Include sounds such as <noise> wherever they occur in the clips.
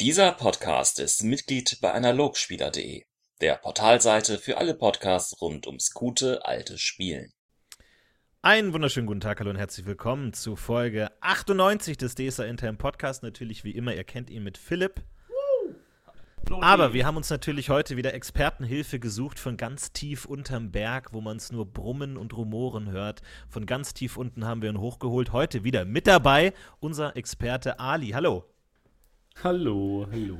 Dieser Podcast ist Mitglied bei Analogspieler.de, der Portalseite für alle Podcasts rund ums gute alte Spielen. Einen wunderschönen guten Tag, hallo und herzlich willkommen zu Folge 98 des DSA Intern Podcast. Natürlich wie immer, ihr kennt ihn mit Philipp. Aber wir haben uns natürlich heute wieder Expertenhilfe gesucht von ganz tief unterm Berg, wo man es nur brummen und rumoren hört. Von ganz tief unten haben wir ihn hochgeholt. Heute wieder mit dabei unser Experte Ali. Hallo. Hallo, hallo.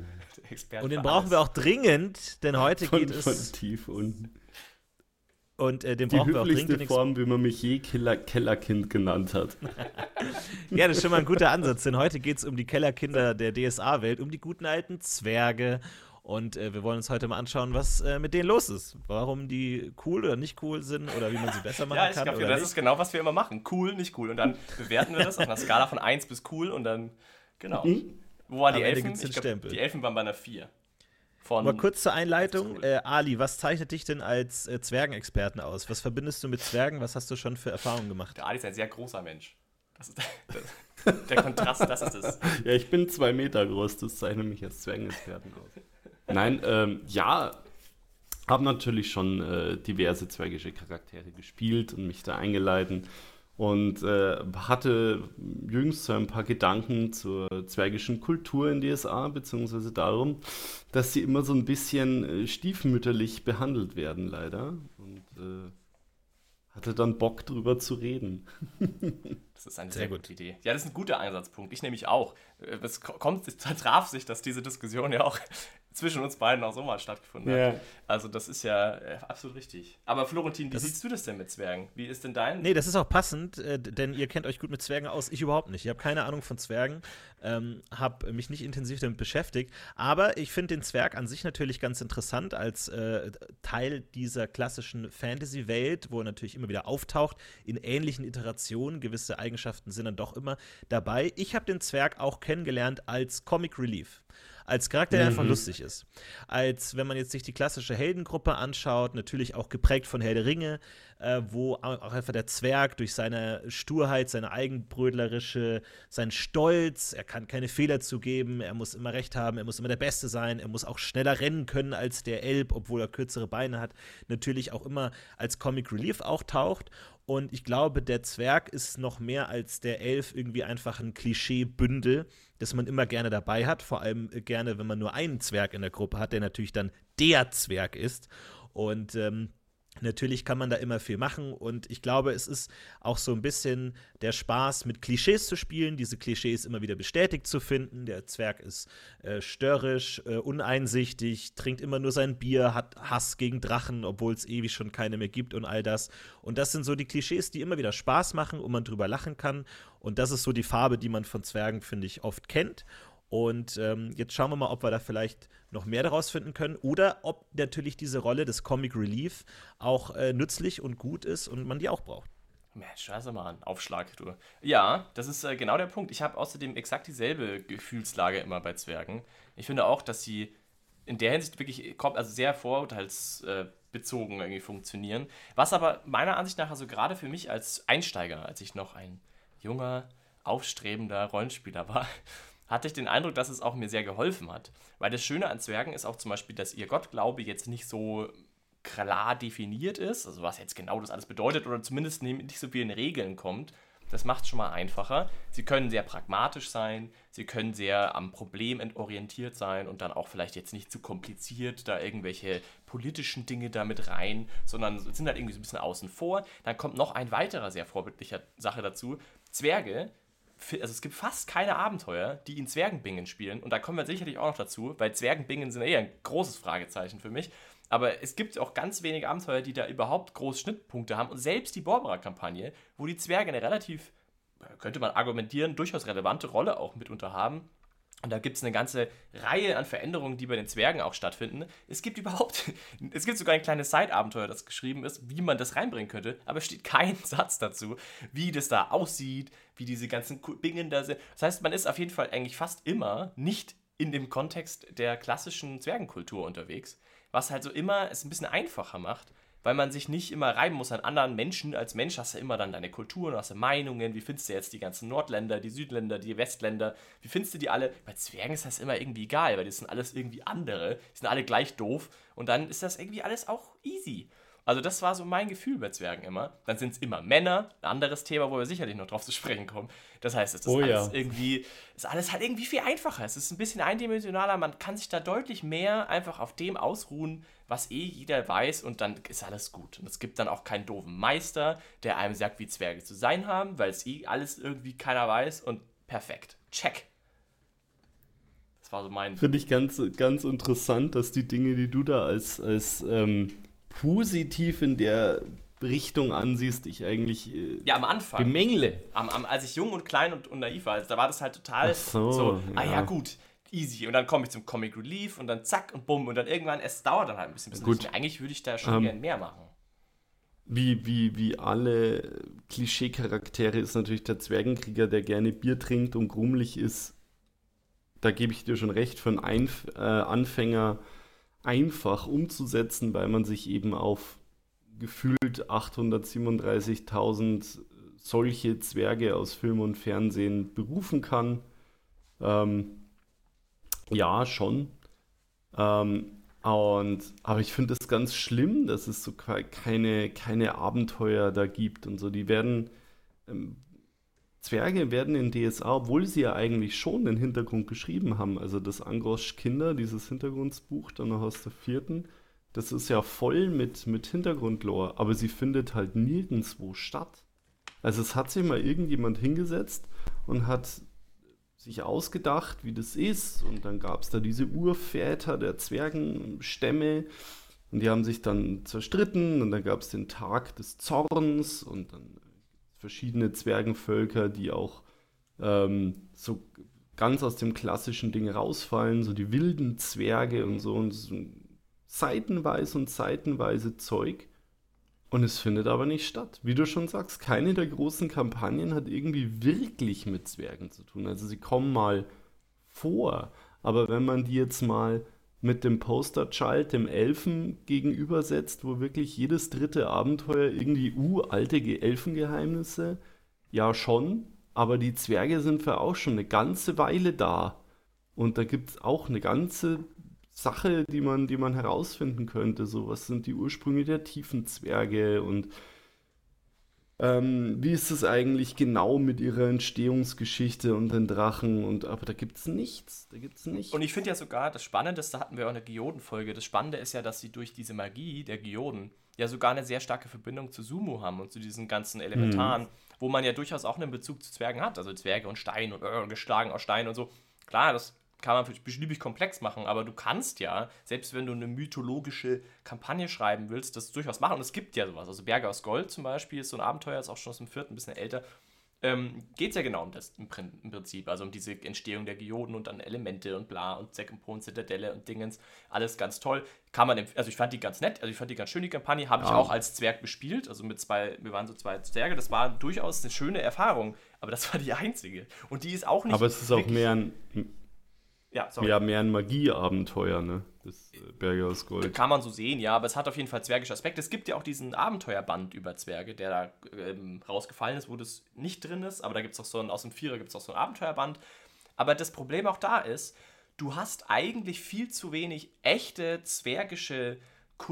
Und den brauchen wir auch dringend, denn heute Von, geht es. von tief unten. Und äh, den Die brauchen wir auch dringend. den Form, wie man mich je Killer, Kellerkind genannt hat. <laughs> Ja, das ist schon mal ein guter Ansatz, denn heute geht es um die Kellerkinder der DSA-Welt, um die guten alten Zwerge. Und äh, wir wollen uns heute mal anschauen, was äh, mit denen los ist. Warum die cool oder nicht cool sind oder wie man sie besser machen Ja, ich kann. glaube, oder das nicht. ist genau, was wir immer machen. Cool, nicht cool. Und dann bewerten wir das auf einer Skala von 1 bis cool und dann, genau. Wo waren die Elfen? Ich glaub, die Elfen waren bei einer 4. Von, Aber kurz zur Einleitung, äh, Ali, was zeichnet dich denn als äh, Zwergenexperten aus? Was verbindest du mit Zwergen? Was hast du schon für Erfahrungen gemacht? der Ali ist ein sehr großer Mensch. Das ist das, <laughs> der Kontrast, das ist es. <laughs> Ja, ich bin zwei Meter groß, das zeichnet mich als Zwergenexperten aus. Nein, ähm, ja, habe natürlich schon äh, diverse zwergische Charaktere gespielt und mich da eingeleitet und äh, hatte jüngst so ein paar Gedanken zur zwergischen Kultur in DSA, beziehungsweise darum, dass sie immer so ein bisschen äh, stiefmütterlich behandelt werden, leider. Und äh, hatte dann Bock drüber zu reden. <laughs> Das ist eine Sehr sehr, gut. gute Idee. Ja, das ist ein guter Einsatzpunkt. Ich nämlich auch. Äh, Es ko- kommt, es <laughs> traf sich, dass diese Diskussion ja auch zwischen uns beiden auch so mal stattgefunden Ja. hat. Also das ist ja äh, absolut richtig. Aber Florentin, wie Das siehst du das denn mit Zwergen? Wie ist denn dein? Nee, das ist auch passend, äh, denn ihr kennt euch gut mit Zwergen aus. Ich überhaupt nicht. Ich habe keine Ahnung von Zwergen, ähm, habe mich nicht intensiv damit beschäftigt. Aber ich finde den Zwerg an sich natürlich ganz interessant als äh, Teil dieser klassischen Fantasy-Welt, wo er natürlich immer wieder auftaucht, in ähnlichen Iterationen. Gewisse Eigenschaften sind dann doch immer dabei. Ich habe den Zwerg auch kennengelernt als Comic Relief. Als Charakter, der einfach lustig ist. Als wenn man jetzt sich die klassische Heldengruppe anschaut, natürlich auch geprägt von Herr der Ringe, äh, wo auch einfach der Zwerg durch seine Sturheit, seine eigenbrödlerische, sein Stolz, er kann keine Fehler zugeben, er muss immer recht haben, er muss immer der Beste sein, er muss auch schneller rennen können als der Elb, obwohl er kürzere Beine hat, natürlich auch immer als Comic Relief auch taucht. Und ich glaube, der Zwerg ist noch mehr als der Elf irgendwie einfach ein Klischeebündel, das man immer gerne dabei hat. Vor allem äh, gerne, wenn man nur einen Zwerg in der Gruppe hat, der natürlich dann der Zwerg ist. Und ähm, Natürlich kann man da immer viel machen und ich glaube, es ist auch so ein bisschen der Spaß, mit Klischees zu spielen, diese Klischees immer wieder bestätigt zu finden. Der Zwerg ist äh, störrisch, äh, uneinsichtig, trinkt immer nur sein Bier, hat Hass gegen Drachen, obwohl es ewig schon keine mehr gibt und all das. Und das sind so die Klischees, die immer wieder Spaß machen und man drüber lachen kann. Und das ist so die Farbe, die man von Zwergen, finde ich, oft kennt. Und ähm, jetzt schauen wir mal, ob wir da vielleicht noch mehr daraus finden können oder ob natürlich diese Rolle des Comic Relief auch äh, nützlich und gut ist und man die auch braucht. Mensch, scheiße mal an. Aufschlag, du. Ja, das ist äh, genau der Punkt. Ich habe außerdem exakt dieselbe Gefühlslage immer bei Zwergen. Ich finde auch, dass sie in der Hinsicht wirklich kom- also sehr vorurteilsbezogen irgendwie funktionieren. Was aber meiner Ansicht nach, also gerade für mich als Einsteiger, als ich noch ein junger, aufstrebender Rollenspieler <laughs> war, hatte ich den Eindruck, dass es auch mir sehr geholfen hat. Weil das Schöne an Zwergen ist auch zum Beispiel, dass ihr Gottglaube jetzt nicht so klar definiert ist, also was jetzt genau das alles bedeutet oder zumindest nicht so viel in Regeln kommt, das macht es schon mal einfacher. Sie können sehr pragmatisch sein, sie können sehr am Problem orientiert sein und dann auch vielleicht jetzt nicht zu kompliziert da irgendwelche politischen Dinge damit rein, sondern sind halt irgendwie so ein bisschen außen vor. Dann kommt noch ein weiterer sehr vorbildlicher Sache dazu. Zwerge also es gibt fast keine Abenteuer, die in Zwergenbingen spielen. Und da kommen wir sicherlich auch noch dazu, weil Zwergenbingen sind eher ein großes Fragezeichen für mich. Aber es gibt auch ganz wenige Abenteuer, die da überhaupt große Schnittpunkte haben. Und selbst die Borbera-Kampagne, wo die Zwerge eine relativ, könnte man argumentieren, durchaus relevante Rolle auch mitunter haben. Und da gibt es eine ganze Reihe an Veränderungen, die bei den Zwergen auch stattfinden. Es gibt überhaupt, <laughs> es gibt sogar ein kleines Side-Abenteuer, das geschrieben ist, wie man das reinbringen könnte, aber es steht kein <laughs> Satz dazu, wie das da aussieht, wie diese ganzen Bingen da sind. Das heißt, man ist auf jeden Fall eigentlich fast immer nicht in dem Kontext der klassischen Zwergenkultur unterwegs, was halt so immer es ein bisschen einfacher macht, weil man sich nicht immer reiben muss an anderen Menschen. Als Mensch hast du immer dann deine Kulturen, hast du Meinungen. Wie findest du jetzt die ganzen Nordländer, die Südländer, die Westländer? Wie findest du die alle? Bei Zwergen ist das immer irgendwie egal, weil die sind alles irgendwie andere. Die sind alle gleich doof. Und dann ist das irgendwie alles auch easy. Also das war so mein Gefühl bei Zwergen immer. Dann sind es immer Männer, ein anderes Thema, wo wir sicherlich noch drauf zu sprechen kommen. Das heißt, es ist Oh alles ja. irgendwie, ist alles halt irgendwie viel einfacher. Es ist ein bisschen eindimensionaler, man kann sich da deutlich mehr einfach auf dem ausruhen, was eh jeder weiß und dann ist alles gut. Und es gibt dann auch keinen doofen Meister, der einem sagt, wie Zwerge zu sein haben, weil es eh alles irgendwie keiner weiß und perfekt. Check. Das war so mein. Finde ich ganz, ganz interessant, dass die Dinge, die du da als, als ähm, positiv in der Richtung ansiehst, ich eigentlich äh, Ja, am Anfang. bemängle. am, am, als ich jung und klein und, und naiv war, also da war das halt total Ach so, ah ja ja. gut, easy. Und dann komme ich zum Comic Relief und dann zack und bumm und dann irgendwann, es dauert dann halt ein bisschen. bis Gut. ich- Eigentlich würde ich da schon Ähm, gern mehr machen. Wie, wie, wie alle Klischee-Charaktere ist natürlich der Zwergenkrieger, der gerne Bier trinkt und grummelig ist. Da gebe ich dir schon recht, für einen Einf äh, Anfänger einfach umzusetzen, weil man sich eben auf gefühlt 837.000 solche Zwerge aus Film und Fernsehen berufen kann. Ähm, ja, schon. Ähm, und, aber ich finde es ganz schlimm, dass es so ke- keine, keine Abenteuer da gibt und so. Die werden, ähm, Zwerge werden in DSA, obwohl sie ja eigentlich schon den Hintergrund geschrieben haben, also das Angrosch Kinder, dieses Hintergrundbuch dann noch aus der vierten, das ist ja voll mit, mit Hintergrundlore, aber sie findet halt nirgendwo statt. Also es hat sich mal irgendjemand hingesetzt und hat sich ausgedacht, wie das ist. Und dann gab es da diese Urväter der Zwergenstämme. Und die haben sich dann zerstritten. Und dann gab es den Tag des Zorns. Und dann verschiedene Zwergenvölker, die auch ähm, so ganz aus dem klassischen Ding rausfallen. So die wilden Zwerge und so. Und so seitenweise und seitenweise Zeug. Und es findet aber nicht statt. Wie du schon sagst, keine der großen Kampagnen hat irgendwie wirklich mit Zwergen zu tun. Also sie kommen mal vor, aber wenn man die jetzt mal mit dem Poster-Child, dem Elfen, gegenübersetzt, wo wirklich jedes dritte Abenteuer irgendwie, uh, alte Ge- Elfengeheimnisse, ja schon, aber die Zwerge sind für auch schon eine ganze Weile da. Und da gibt es auch eine ganze Sache, die man, die man herausfinden könnte. So, was sind die Ursprünge der Tiefenzwerge und ähm, wie ist es eigentlich genau mit ihrer Entstehungsgeschichte und den Drachen? Und aber da gibt es nichts. Da gibt es nichts. Und ich finde ja sogar, das Spannendste hatten wir auch in der Geoden-Folge. Das Spannende ist ja, dass sie durch diese Magie der Geoden ja sogar eine sehr starke Verbindung zu Sumo haben und zu diesen ganzen Elementaren, wo man ja durchaus auch einen Bezug zu Zwergen hat. Also Zwerge und Stein und äh, geschlagen aus Stein und so. Klar, das kann man beliebig komplex machen, aber du kannst ja, selbst wenn du eine mythologische Kampagne schreiben willst, das durchaus machen. Und es gibt ja sowas. Also Berge aus Gold zum Beispiel ist so ein Abenteuer, ist auch schon aus dem vierten, ein bisschen älter. Ähm, geht es ja genau um das im, Prin- im Prinzip, also um diese Entstehung der Geoden und dann Elemente und bla und Zack und Pon, Zitadelle und Dingens, alles ganz toll. Kann man, also ich fand die ganz nett, also ich fand die ganz schön, die Kampagne, habe ich Ja. auch als Zwerg bespielt, also mit zwei, wir waren so zwei Zwerge, das war durchaus eine schöne Erfahrung, aber das war die einzige. Und die ist auch nicht. aber es ist auch mehr ein, Ja, sorry. ja, mehr ein Magieabenteuer, ne? Das äh, Berge aus Gold. Kann man so sehen, ja, aber es hat auf jeden Fall zwergische Aspekte. Es gibt ja auch diesen Abenteuerband über Zwerge, der da ähm, rausgefallen ist, wo das nicht drin ist, aber da gibt es auch so ein, aus dem Vierer gibt es auch so ein Abenteuerband. Aber das Problem auch da ist, du hast eigentlich viel zu wenig echte zwergische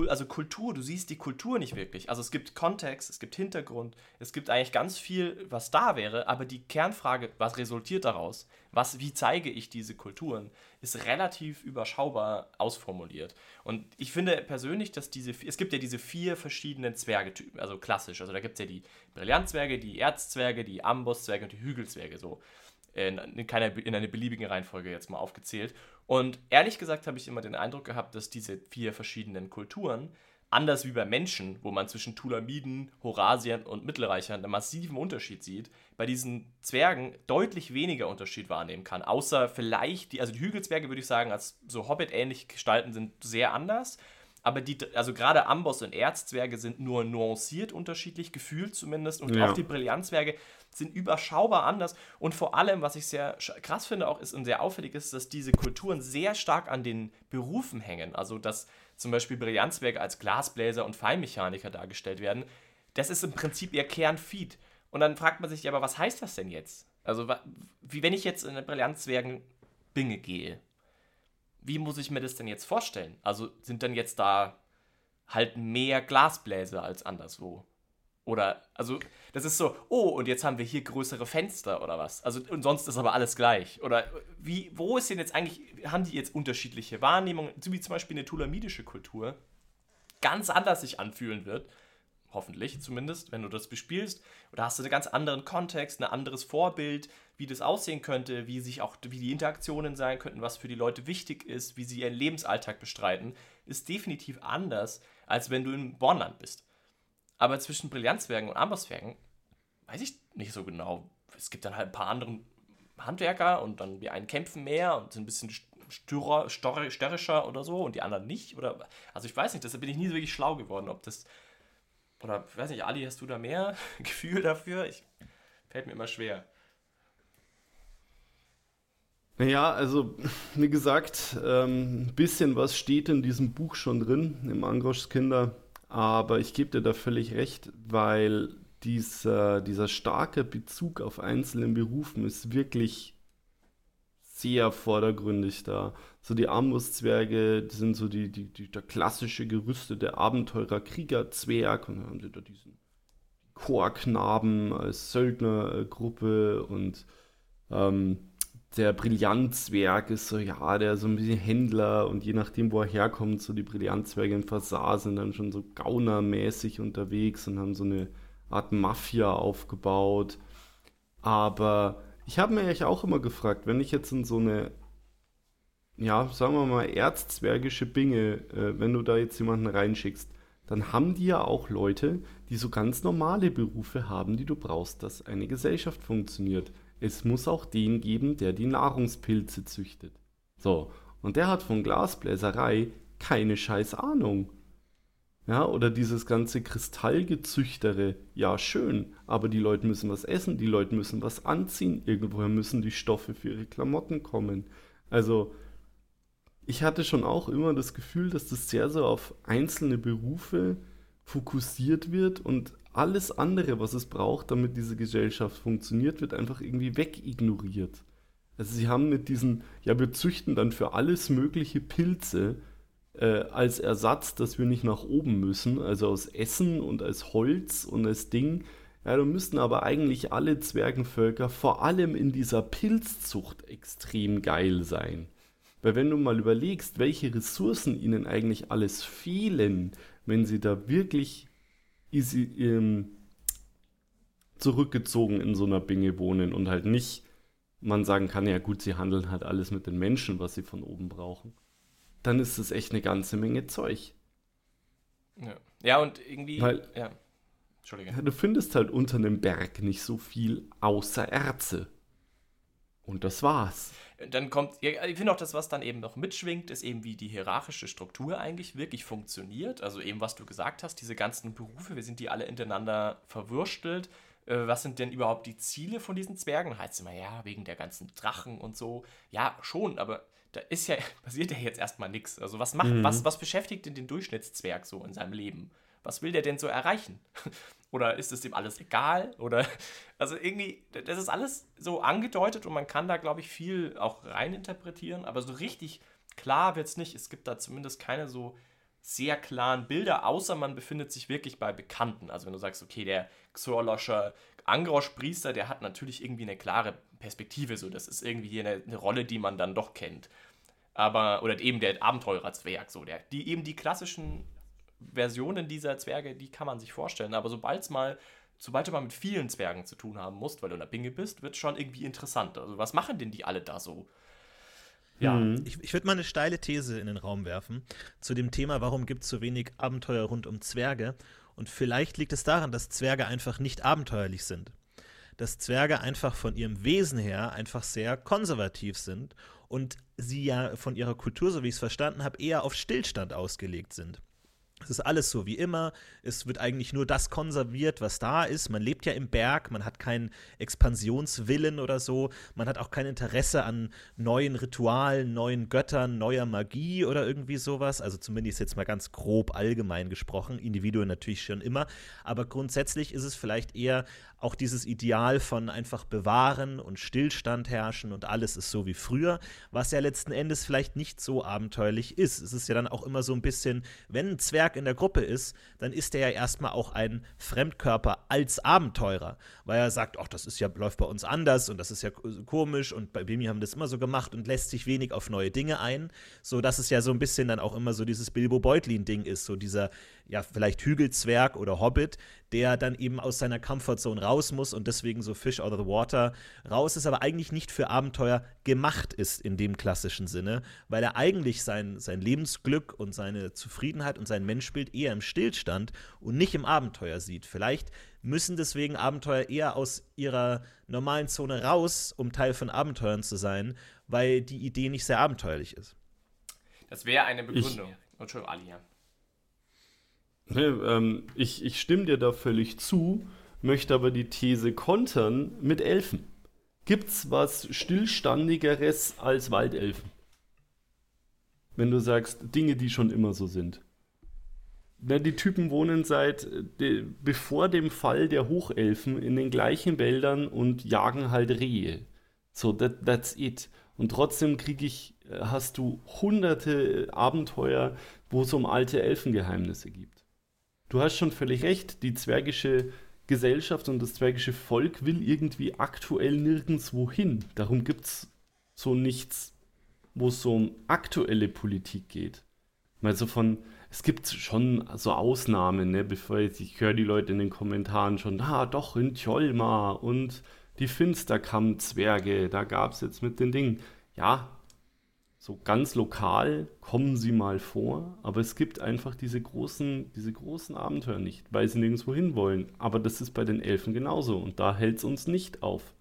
also Kultur, du siehst die Kultur nicht wirklich. Also es gibt Kontext, es gibt Hintergrund, es gibt eigentlich ganz viel, was da wäre, aber die Kernfrage, was resultiert daraus? Was, wie zeige ich diese Kulturen, ist relativ überschaubar ausformuliert. Und ich finde persönlich, dass diese, es gibt ja diese vier verschiedenen Zwergetypen, also klassisch. Also da gibt es ja die Brillantzwerge, die Erzzwerge, die Ambosszwerge und die Hügelzwerge so in, in, keiner, in einer beliebigen Reihenfolge jetzt mal aufgezählt. Und ehrlich gesagt habe ich immer den Eindruck gehabt, dass diese vier verschiedenen Kulturen, anders wie bei Menschen, wo man zwischen Tulamiden, Horasiern und Mittelreichern einen massiven Unterschied sieht, bei diesen Zwergen deutlich weniger Unterschied wahrnehmen kann. Außer vielleicht, die, also die Hügelzwerge würde ich sagen, als so Hobbit-ähnlich gestalten, sind sehr anders. Aber die, also gerade Amboss und Erzzwerge sind nur nuanciert unterschiedlich, gefühlt zumindest. Und Ja. auch die Brillantzwerge, sind überschaubar anders. Und vor allem, was ich sehr krass finde auch ist und sehr auffällig ist, dass diese Kulturen sehr stark an den Berufen hängen. Also, dass zum Beispiel Brillanzwerke als Glasbläser und Feinmechaniker dargestellt werden. Das ist im Prinzip ihr Kernfeed. Und dann fragt man sich, aber was heißt das denn jetzt? Also, wie wenn ich jetzt in eine Brillanzwerken-Binge gehe, wie muss ich mir das denn jetzt vorstellen? Also, sind dann jetzt da halt mehr Glasbläser als anderswo? Oder, also, das ist so, oh, und jetzt haben wir hier größere Fenster oder was? Also, und sonst ist aber alles gleich. Oder wie, wo ist denn jetzt eigentlich, haben die jetzt unterschiedliche Wahrnehmungen, so wie zum Beispiel eine tulamidische Kultur, ganz anders sich anfühlen wird hoffentlich zumindest, wenn du das bespielst. Oder hast du einen ganz anderen Kontext, ein anderes Vorbild, wie das aussehen könnte, wie sich auch, wie die Interaktionen sein könnten, was für die Leute wichtig ist, wie sie ihren Lebensalltag bestreiten, ist definitiv anders, als wenn du im Bornland bist. Aber zwischen Brillanzwerken und Ambosswerken weiß ich nicht so genau. Es gibt dann halt ein paar andere Handwerker und dann die einen kämpfen mehr und sind ein bisschen störrer, störrischer oder so und die anderen nicht. Oder, also ich weiß nicht, deshalb bin ich nie so wirklich schlau geworden, ob das oder, ich weiß nicht, Ali, hast du da mehr <laughs> Gefühl dafür? Ich, fällt mir immer schwer. Naja, also wie gesagt, ähm, ein bisschen was steht in diesem Buch schon drin, im Angroschs Kinder, aber ich gebe dir da völlig recht, weil dieser, dieser starke Bezug auf einzelne Berufen ist wirklich sehr vordergründig da. So die Armbrustzwerge, die sind so die, die, die, der klassische gerüstete Abenteurer, Krieger, Zwerg und dann haben sie da diesen Chorknaben als Söldnergruppe und ähm, der Brillantzwerg ist so, ja, der so ein bisschen Händler und je nachdem, wo er herkommt, so die Brillantzwerge im Fasar sind dann schon so gaunermäßig unterwegs und haben so eine Art Mafia aufgebaut. Aber ich habe mir eigentlich auch immer gefragt, wenn ich jetzt in so eine, ja, sagen wir mal, erzzwergische Binge, äh, wenn du da jetzt jemanden reinschickst, dann haben die ja auch Leute, die so ganz normale Berufe haben, die du brauchst, dass eine Gesellschaft funktioniert. Es muss auch den geben, der die Nahrungspilze züchtet. So, und der hat von Glasbläserei keine scheiß Ahnung. Ja, oder dieses ganze Kristallgezüchtere, ja schön, aber die Leute müssen was essen, die Leute müssen was anziehen, irgendwoher müssen die Stoffe für ihre Klamotten kommen. Also, ich hatte schon auch immer das Gefühl, dass das sehr so auf einzelne Berufe fokussiert wird und alles andere, was es braucht, damit diese Gesellschaft funktioniert, wird einfach irgendwie wegignoriert. Also sie haben mit diesen, ja, wir züchten dann für alles mögliche Pilze, äh, als Ersatz, dass wir nicht nach oben müssen, also aus Essen und als Holz und als Ding. Ja, da müssten aber eigentlich alle Zwergenvölker vor allem in dieser Pilzzucht extrem geil sein. Weil wenn du mal überlegst, welche Ressourcen ihnen eigentlich alles fehlen, wenn sie da wirklich easy, ähm, zurückgezogen in so einer Binge wohnen und halt nicht man sagen kann, ja gut, sie handeln halt alles mit den Menschen, was sie von oben brauchen dann ist das echt eine ganze Menge Zeug. Ja, ja und irgendwie. Weil, ja. Entschuldige. Du findest halt unter einem Berg nicht so viel außer Erze. Und das war's. Dann kommt, ja, ich finde auch das, was dann eben noch mitschwingt, ist eben, wie die hierarchische Struktur eigentlich wirklich funktioniert. Also eben, was du gesagt hast, diese ganzen Berufe, wir sind die alle ineinander verwurstelt. Äh, was sind denn überhaupt die Ziele von diesen Zwergen? Heißt immer, ja, wegen der ganzen Drachen und so. Ja, schon, aber da ist ja, <laughs> passiert ja jetzt erstmal nichts. Also was macht, mhm. was, was beschäftigt denn den Durchschnittszwerg so in seinem Leben? Was will der denn so erreichen? <laughs> Oder ist es dem alles egal? Oder, <laughs> also irgendwie, das ist alles so angedeutet und man kann da, glaube ich, viel auch reininterpretieren, aber so richtig klar wird es nicht. Es gibt da zumindest keine so sehr klaren Bilder, außer man befindet sich wirklich bei Bekannten. Also wenn du sagst, okay, der Xorloscher Angrosch-Priester, der hat natürlich irgendwie eine klare Perspektive, so das ist irgendwie eine, eine Rolle, die man dann doch kennt. Aber, oder eben der Abenteurerzwerg, so, der, die eben die klassischen Versionen dieser Zwerge, die kann man sich vorstellen. Aber sobald mal, sobald du mal mit vielen Zwergen zu tun haben musst, weil du in der Binge bist, wird es schon irgendwie interessant. Also, was machen denn die alle da so? Ja. Mhm. Ich, ich würde mal eine steile These in den Raum werfen zu dem Thema, warum gibt es so wenig Abenteuer rund um Zwerge. Und vielleicht liegt es daran, dass Zwerge einfach nicht abenteuerlich sind dass Zwerge einfach von ihrem Wesen her einfach sehr konservativ sind und sie ja von ihrer Kultur, so wie ich es verstanden habe, eher auf Stillstand ausgelegt sind. Es ist alles so wie immer. Es wird eigentlich nur das konserviert, was da ist. Man lebt ja im Berg, man hat keinen Expansionswillen oder so. Man hat auch kein Interesse an neuen Ritualen, neuen Göttern, neuer Magie oder irgendwie sowas. Also zumindest jetzt mal ganz grob allgemein gesprochen. Individuen natürlich schon immer. Aber grundsätzlich ist es vielleicht eher auch dieses Ideal von einfach bewahren und Stillstand herrschen und alles ist so wie früher, was ja letzten Endes vielleicht nicht so abenteuerlich ist. Es ist ja dann auch immer so ein bisschen, wenn ein Zwerg in der Gruppe ist, dann ist er ja erstmal auch ein Fremdkörper als Abenteurer, weil er sagt, ach, das ist ja, läuft bei uns anders und das ist ja komisch und bei Bimi haben das immer so gemacht und lässt sich wenig auf neue Dinge ein, so dass es ja so ein bisschen dann auch immer so dieses Bilbo Beutlin-Ding ist, so dieser ja, vielleicht Hügelzwerg oder Hobbit, der dann eben aus seiner Comfortzone raus muss und deswegen so Fish out of the Water raus ist, aber eigentlich nicht für Abenteuer gemacht ist in dem klassischen Sinne, weil er eigentlich sein, sein Lebensglück und seine Zufriedenheit und sein Menschbild eher im Stillstand und nicht im Abenteuer sieht. Vielleicht müssen deswegen Abenteuer eher aus ihrer normalen Zone raus, um Teil von Abenteuern zu sein, weil die Idee nicht sehr abenteuerlich ist. Das wäre eine Begründung. Ich, Entschuldigung, Ali, ja. Ne, ähm, ich, ich stimme dir da völlig zu, möchte aber die These kontern mit Elfen. Gibt's was Stillstandigeres als Waldelfen? Wenn du sagst, Dinge, die schon immer so sind. Ne, die Typen wohnen seit de, bevor dem Fall der Hochelfen in den gleichen Wäldern und jagen halt Rehe. So, that, that's it. Und trotzdem krieg ich, äh, hast du hunderte Abenteuer, wo es um alte Elfengeheimnisse gibt du hast schon völlig recht, die zwergische Gesellschaft und das zwergische Volk will irgendwie aktuell nirgendwo hin. Darum gibt es so nichts, wo es so um aktuelle Politik geht. Also von, es gibt schon so Ausnahmen, ne, bevor ich, ich höre die Leute in den Kommentaren schon, ah, doch, in Tjolma und die Finsterkamm-Zwerge, da gab es jetzt mit den Dingen. Ja, so ganz lokal kommen sie mal vor, aber es gibt einfach diese großen, diese großen Abenteuer nicht, weil sie nirgendwo hin wollen. Aber das ist bei den Elfen genauso und da hält es uns nicht auf.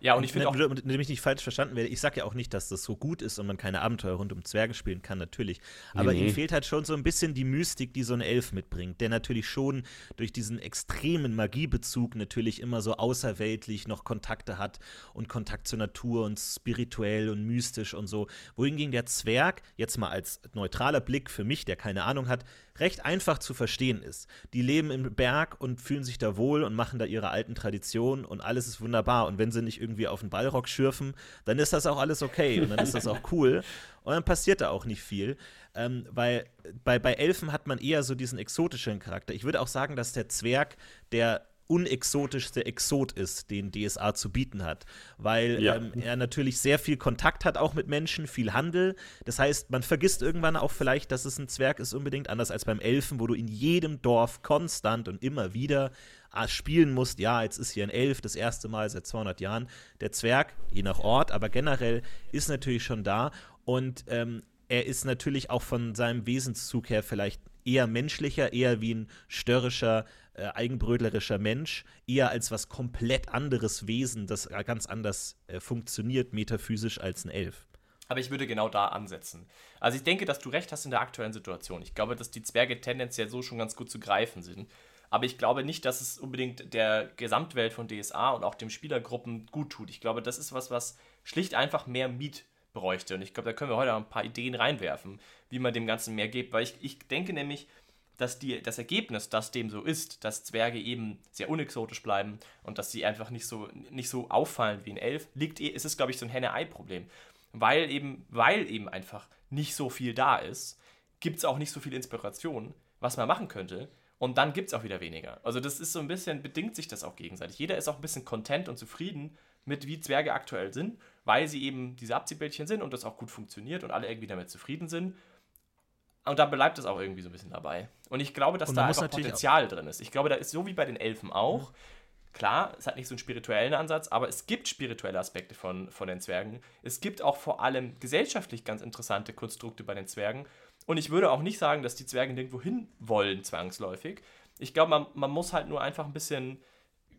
Ja, und ich finde auch. Damit ich nicht falsch verstanden werde, ich sage ja auch nicht, dass das so gut ist und man keine Abenteuer rund um Zwerge spielen kann, natürlich. Aber nee, nee. ihm fehlt halt schon so ein bisschen die Mystik, die so ein Elf mitbringt, der natürlich schon durch diesen extremen Magiebezug natürlich immer so außerweltlich noch Kontakte hat und Kontakt zur Natur und spirituell und mystisch und so. Wohingegen der Zwerg, jetzt mal als neutraler Blick für mich, der keine Ahnung hat, recht einfach zu verstehen ist. Die leben im Berg und fühlen sich da wohl und machen da ihre alten Traditionen und alles ist wunderbar. Und wenn sie nicht irgendwie auf den Ballrock schürfen, dann ist das auch alles okay und dann ist das auch cool. Und dann passiert da auch nicht viel. Ähm, weil bei, bei Elfen hat man eher so diesen exotischen Charakter. Ich würde auch sagen, dass der Zwerg der unexotischste Exot ist, den DSA zu bieten hat, weil ja. ähm, er natürlich sehr viel Kontakt hat, auch mit Menschen, viel Handel. Das heißt, man vergisst irgendwann auch vielleicht, dass es ein Zwerg ist, unbedingt anders als beim Elfen, wo du in jedem Dorf konstant und immer wieder ah, spielen musst. Ja, jetzt ist hier ein Elf, das erste Mal seit 200 Jahren. Der Zwerg, je nach Ort, aber generell ist natürlich schon da und ähm, er ist natürlich auch von seinem Wesenszug her vielleicht eher menschlicher, eher wie ein störrischer, äh, eigenbrötlerischer Mensch, eher als was komplett anderes Wesen, das ganz anders äh, funktioniert, metaphysisch als ein Elf. Aber ich würde genau da ansetzen. Also ich denke, dass du recht hast in der aktuellen Situation. Ich glaube, dass die Zwerge tendenziell so schon ganz gut zu greifen sind. Aber ich glaube nicht, dass es unbedingt der Gesamtwelt von DSA und auch den Spielergruppen gut tut. Ich glaube, das ist was, was schlicht einfach mehr Miet bräuchte. Und ich glaube, da können wir heute ein paar Ideen reinwerfen, wie man dem Ganzen mehr gibt. Weil ich, ich denke nämlich, dass die, das Ergebnis, dass dem so ist, dass Zwerge eben sehr unexotisch bleiben und dass sie einfach nicht so, nicht so auffallen wie ein Elf, liegt, ist es, glaube ich, so ein Henne-Ei-Problem. Weil eben, weil eben einfach nicht so viel da ist, gibt es auch nicht so viel Inspiration, was man machen könnte. Und dann gibt es auch wieder weniger. Also das ist so ein bisschen, bedingt sich das auch gegenseitig. Jeder ist auch ein bisschen content und zufrieden mit, wie Zwerge aktuell sind, weil sie eben diese Abziehbildchen sind und das auch gut funktioniert und alle irgendwie damit zufrieden sind. Und da bleibt es auch irgendwie so ein bisschen dabei. Und ich glaube, dass da einfach Potenzial drin ist. Ich glaube, da ist so wie bei den Elfen auch. Mhm. Klar, es hat nicht so einen spirituellen Ansatz, aber es gibt spirituelle Aspekte von, von den Zwergen. Es gibt auch vor allem gesellschaftlich ganz interessante Konstrukte bei den Zwergen. Und ich würde auch nicht sagen, dass die Zwerge nirgendwo hin wollen, zwangsläufig. Ich glaube, man, man muss halt nur einfach ein bisschen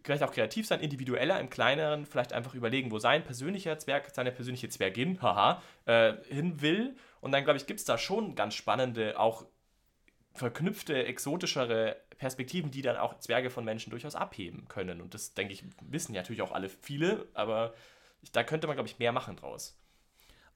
vielleicht auch kreativ sein, individueller im Kleineren, vielleicht einfach überlegen, wo sein persönlicher Zwerg, seine persönliche Zwergin, haha, äh, hin will. Und dann, glaube ich, gibt es da schon ganz spannende, auch verknüpfte, exotischere Perspektiven, die dann auch Zwerge von Menschen durchaus abheben können. Und das, denke ich, wissen natürlich auch alle viele, aber da könnte man, glaube ich, mehr machen draus.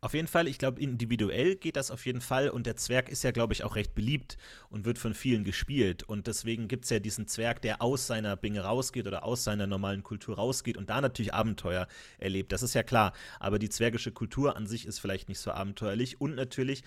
Auf jeden Fall, ich glaube, individuell geht das auf jeden Fall und der Zwerg ist ja, glaube ich, auch recht beliebt und wird von vielen gespielt. Und deswegen gibt es ja diesen Zwerg, der aus seiner Binge rausgeht oder aus seiner normalen Kultur rausgeht und da natürlich Abenteuer erlebt. Das ist ja klar. Aber die zwergische Kultur an sich ist vielleicht nicht so abenteuerlich. Und natürlich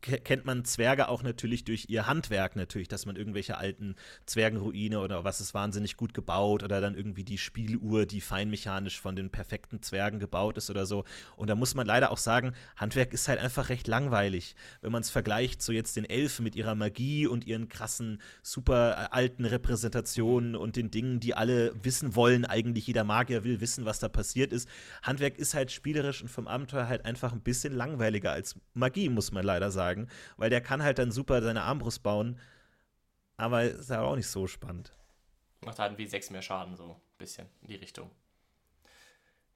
kennt man Zwerge auch natürlich durch ihr Handwerk natürlich, dass man irgendwelche alten Zwergenruine oder was ist wahnsinnig gut gebaut oder dann irgendwie die Spieluhr, die feinmechanisch von den perfekten Zwergen gebaut ist oder so. Und da muss man leider auch sagen, Handwerk ist halt einfach recht langweilig, wenn man es vergleicht so jetzt den Elfen mit ihrer Magie und ihren krassen, super äh, alten Repräsentationen und den Dingen, die alle wissen wollen. Eigentlich jeder Magier will wissen, was da passiert ist. Handwerk ist halt spielerisch und vom Abenteuer halt einfach ein bisschen langweiliger als Magie, muss man leider sagen, weil der kann halt dann super seine Armbrust bauen, aber ist ja auch nicht so spannend. Macht halt wie sechs mehr Schaden, so ein bisschen in die Richtung.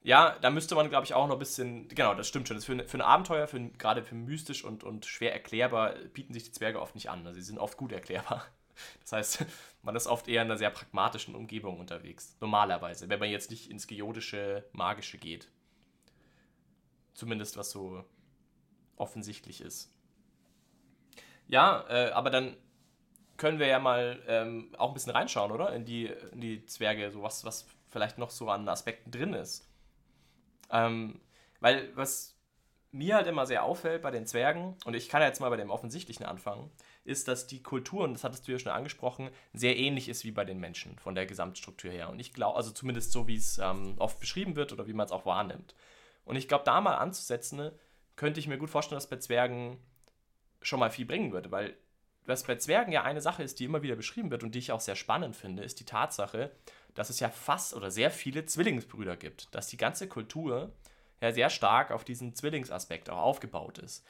Ja, da müsste man, glaube ich, auch noch ein bisschen, genau, das stimmt schon. Das für, ein, für ein Abenteuer, für ein, gerade für mystisch und, und schwer erklärbar, bieten sich die Zwerge oft nicht an. Also sie sind oft gut erklärbar. <laughs> Das heißt, <laughs> man ist oft eher in einer sehr pragmatischen Umgebung unterwegs. Normalerweise, wenn man jetzt nicht ins geodische, magische geht. Zumindest was so offensichtlich ist. Ja, äh, aber dann können wir ja mal ähm, auch ein bisschen reinschauen, oder? In die, in die Zwerge, so was, was vielleicht noch so an Aspekten drin ist. Ähm, weil was mir halt immer sehr auffällt bei den Zwergen, und ich kann jetzt mal bei dem Offensichtlichen anfangen, ist, dass die Kultur, und das hattest du ja schon angesprochen, sehr ähnlich ist wie bei den Menschen von der Gesamtstruktur her. Und ich glaube, also zumindest so, wie es ähm, oft beschrieben wird oder wie man es auch wahrnimmt. Und ich glaube, da mal anzusetzen, könnte ich mir gut vorstellen, dass bei Zwergen schon mal viel bringen würde, weil was bei Zwergen ja eine Sache ist, die immer wieder beschrieben wird und die ich auch sehr spannend finde, ist die Tatsache, dass es ja fast oder sehr viele Zwillingsbrüder gibt, dass die ganze Kultur ja sehr stark auf diesen Zwillingsaspekt auch aufgebaut ist.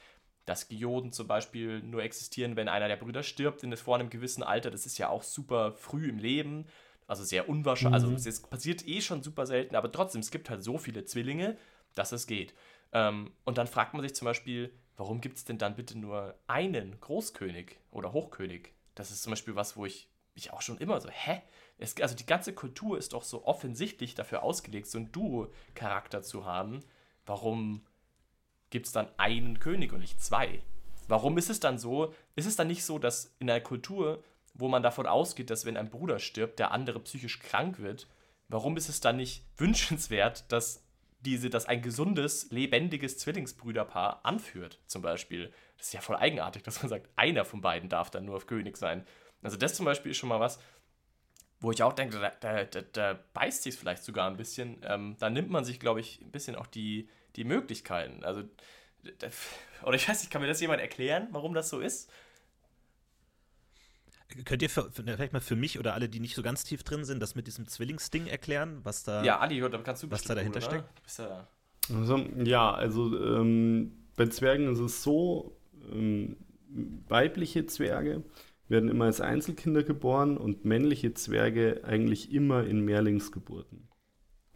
Dass Geoden zum Beispiel nur existieren, wenn einer der Brüder stirbt in vor einem gewissen Alter, das ist ja auch super früh im Leben, also sehr unwahrscheinlich, mhm. also es passiert eh schon super selten, aber trotzdem, es gibt halt so viele Zwillinge, dass es geht. Ähm, und dann fragt man sich zum Beispiel, warum gibt es denn dann bitte nur einen Großkönig oder Hochkönig? Das ist zum Beispiel was, wo ich mich auch schon immer so, hä? Es, also die ganze Kultur ist doch so offensichtlich dafür ausgelegt, so einen Duo-Charakter zu haben. Warum gibt es dann einen König und nicht zwei? Warum ist es dann so? Ist es dann nicht so, dass in einer Kultur, wo man davon ausgeht, dass wenn ein Bruder stirbt, der andere psychisch krank wird, warum ist es dann nicht <laughs> wünschenswert, dass diese, dass ein gesundes, lebendiges Zwillingsbrüderpaar anführt, zum Beispiel? Das ist ja voll eigenartig, dass man sagt, einer von beiden darf dann nur auf König sein. Also das zum Beispiel ist schon mal was, wo ich auch denke, da, da, da, da beißt sich vielleicht sogar ein bisschen. Ähm, da nimmt man sich, glaube ich, ein bisschen auch die, die Möglichkeiten. Also, oder ich weiß nicht, kann mir das jemand erklären, warum das so ist? Könnt ihr für, vielleicht mal für mich oder alle, die nicht so ganz tief drin sind, das mit diesem Zwillingsding erklären, was da. Ja, Ali, kannst du Was da dahinter steckt? Ja, also, ja, also ähm, bei Zwergen ist es so, ähm, weibliche Zwerge werden immer als Einzelkinder geboren und männliche Zwerge eigentlich immer in Mehrlingsgeburten.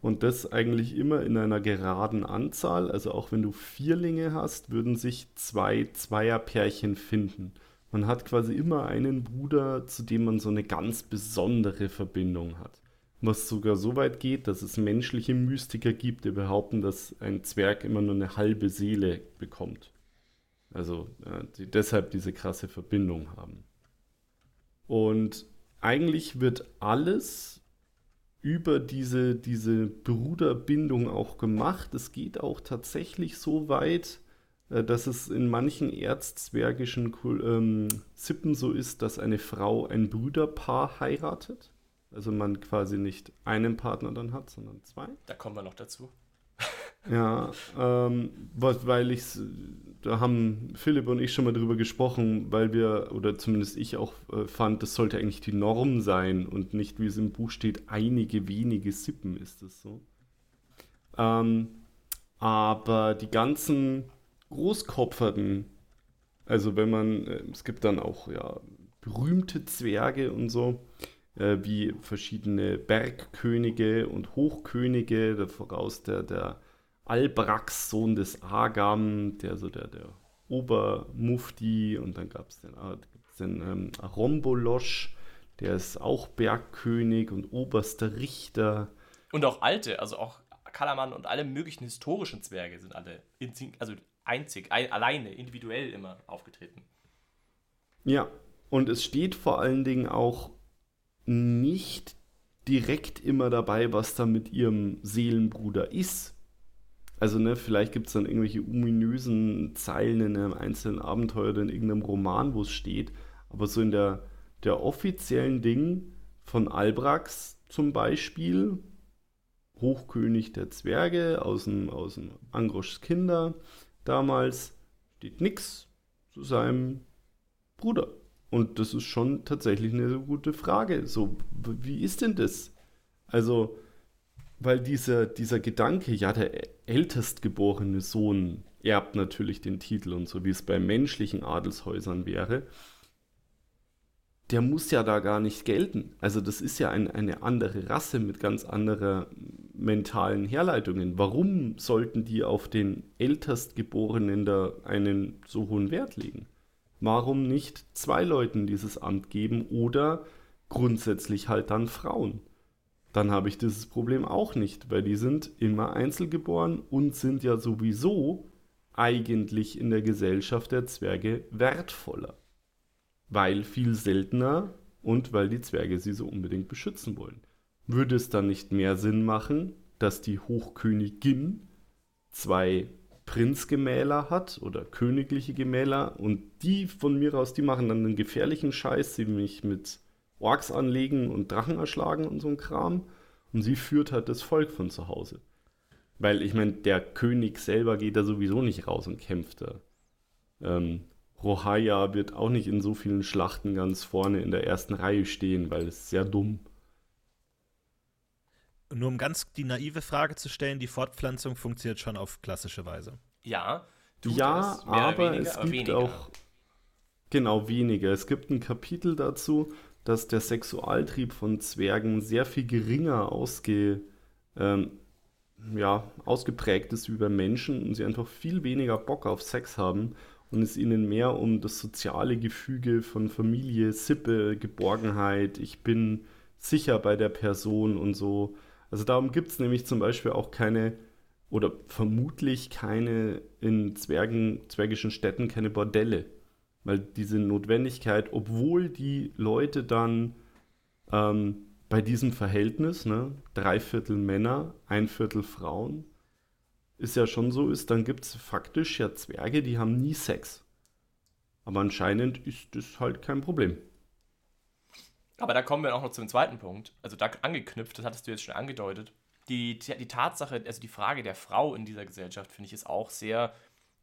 Und das eigentlich immer in einer geraden Anzahl. Also auch wenn du Vierlinge hast, würden sich zwei Zweierpärchen finden. Man hat quasi immer einen Bruder, zu dem man so eine ganz besondere Verbindung hat. Was sogar so weit geht, dass es menschliche Mystiker gibt, die behaupten, dass ein Zwerg immer nur eine halbe Seele bekommt. Also äh, die deshalb diese krasse Verbindung haben. Und eigentlich wird alles über diese, diese Bruderbindung auch gemacht. Es geht auch tatsächlich so weit, dass es in manchen erzzwergischen ähm, Sippen so ist, dass eine Frau ein Brüderpaar heiratet. Also man quasi nicht einen Partner dann hat, sondern zwei. Da kommen wir noch dazu. <laughs> Ja, ähm, weil ich, da haben Philipp und ich schon mal drüber gesprochen, weil wir, oder zumindest ich auch äh, fand, das sollte eigentlich die Norm sein und nicht, wie es im Buch steht, einige wenige Sippen ist es so. Ähm, aber die ganzen Großkopferten, also wenn man, äh, es gibt dann auch ja berühmte Zwerge und so, äh, wie verschiedene Bergkönige und Hochkönige, voraus der, der Albrax, Sohn des Agam, der so der, der Obermufti und dann gab es den, äh, den ähm, Rombolosch, der ist auch Bergkönig und oberster Richter. Und auch alte, also auch Kalaman und alle möglichen historischen Zwerge sind alle also einzig, ein, alleine, individuell immer aufgetreten. Ja, und es steht vor allen Dingen auch nicht direkt immer dabei, was da mit ihrem Seelenbruder ist. Also, ne, vielleicht gibt es dann irgendwelche ominösen Zeilen in einem einzelnen Abenteuer oder in irgendeinem Roman, wo es steht. Aber so in der, der offiziellen Ding von Albrax zum Beispiel, Hochkönig der Zwerge aus dem, aus dem Angroschs Kinder damals, steht nichts zu seinem Bruder. Und das ist schon tatsächlich eine gute Frage. So, wie ist denn das? Also, weil dieser, dieser Gedanke, ja, der ältestgeborene Sohn erbt natürlich den Titel und so, wie es bei menschlichen Adelshäusern wäre, der muss ja da gar nicht gelten. Also das ist ja ein, eine andere Rasse mit ganz anderen mentalen Herleitungen. Warum sollten die auf den Ältestgeborenen da einen so hohen Wert legen? warum nicht zwei Leuten dieses Amt geben oder grundsätzlich halt dann Frauen? Dann habe ich dieses Problem auch nicht, weil die sind immer einzelgeboren und sind ja sowieso eigentlich in der Gesellschaft der Zwerge wertvoller. Weil viel seltener und weil die Zwerge sie so unbedingt beschützen wollen. Würde es dann nicht mehr Sinn machen, dass die Hochkönigin zwei Prinzgemäler hat oder königliche Gemäler und die von mir aus, die machen dann einen gefährlichen Scheiß, sie mich mit Orks anlegen und Drachen erschlagen und so ein Kram und sie führt halt das Volk von zu Hause. Weil ich meine, der König selber geht da sowieso nicht raus und kämpft da. Ähm, Rohaya wird auch nicht in so vielen Schlachten ganz vorne in der ersten Reihe stehen, weil es sehr dumm ist nur um ganz die naive Frage zu stellen, die Fortpflanzung funktioniert schon auf klassische Weise. Ja, ja, aber weniger, es gibt weniger. auch genau weniger. Es gibt ein Kapitel dazu, dass der Sexualtrieb von Zwergen sehr viel geringer ausge, ähm, ja, ausgeprägt ist wie bei Menschen und sie einfach viel weniger Bock auf Sex haben und es ihnen mehr um das soziale Gefüge von Familie, Sippe, Geborgenheit, ich bin sicher bei der Person und so also darum gibt es nämlich zum Beispiel auch keine oder vermutlich keine in Zwergen, zwergischen Städten keine Bordelle. Weil diese Notwendigkeit, obwohl die Leute dann ähm, bei diesem Verhältnis, ne, drei Viertel Männer, ein Viertel Frauen, ist ja schon so ist, dann gibt es faktisch ja Zwerge, die haben nie Sex. Aber anscheinend ist das halt kein Problem. Aber da kommen wir auch noch zum zweiten Punkt. Also da angeknüpft, das hattest du jetzt schon angedeutet. Die, die Tatsache, also die Frage der Frau in dieser Gesellschaft, finde ich, ist auch sehr,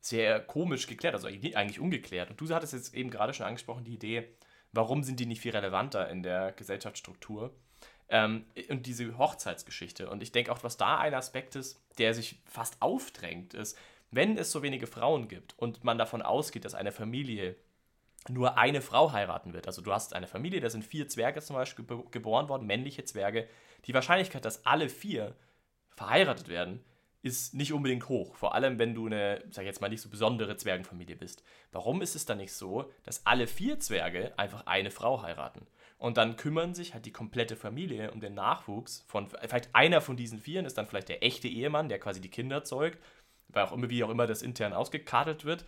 sehr komisch geklärt, also eigentlich ungeklärt. Und du hattest jetzt eben gerade schon angesprochen, die Idee, warum sind die nicht viel relevanter in der Gesellschaftsstruktur? Ähm, und diese Hochzeitsgeschichte. Und ich denke auch, was da ein Aspekt ist, der sich fast aufdrängt, ist, wenn es so wenige Frauen gibt und man davon ausgeht, dass eine Familie nur eine Frau heiraten wird. Also du hast eine Familie, da sind vier Zwerge zum Beispiel geboren worden, männliche Zwerge. Die Wahrscheinlichkeit, dass alle vier verheiratet werden, ist nicht unbedingt hoch. Vor allem, wenn du eine, sag ich jetzt mal, nicht so besondere Zwergenfamilie bist. Warum ist es dann nicht so, dass alle vier Zwerge einfach eine Frau heiraten? Und dann kümmern sich halt die komplette Familie um den Nachwuchs von, vielleicht einer von diesen Vieren ist dann vielleicht der echte Ehemann, der quasi die Kinder zeugt, weil auch immer, wie auch immer das intern ausgekartelt wird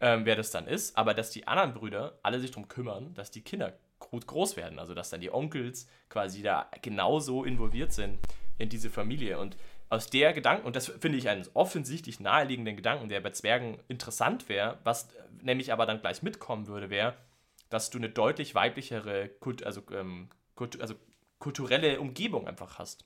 ähm, wer das dann ist, aber dass die anderen Brüder alle sich darum kümmern, dass die Kinder gut groß werden. Also dass dann die Onkels quasi da genauso involviert sind in diese Familie. Und aus der Gedanken, und das finde ich einen offensichtlich naheliegenden Gedanken, der bei Zwergen interessant wäre, was nämlich aber dann gleich mitkommen würde, wäre, dass du eine deutlich weiblichere, Kult, also, ähm, Kult, also kulturelle Umgebung einfach hast.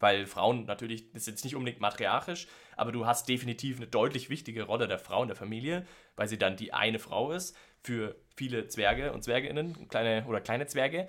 Weil Frauen natürlich, das ist jetzt nicht unbedingt matriarchisch, aber du hast definitiv eine deutlich wichtige Rolle der Frau in der Familie, weil sie dann die eine Frau ist für viele Zwerge und Zwerginnen, kleine oder kleine Zwerge.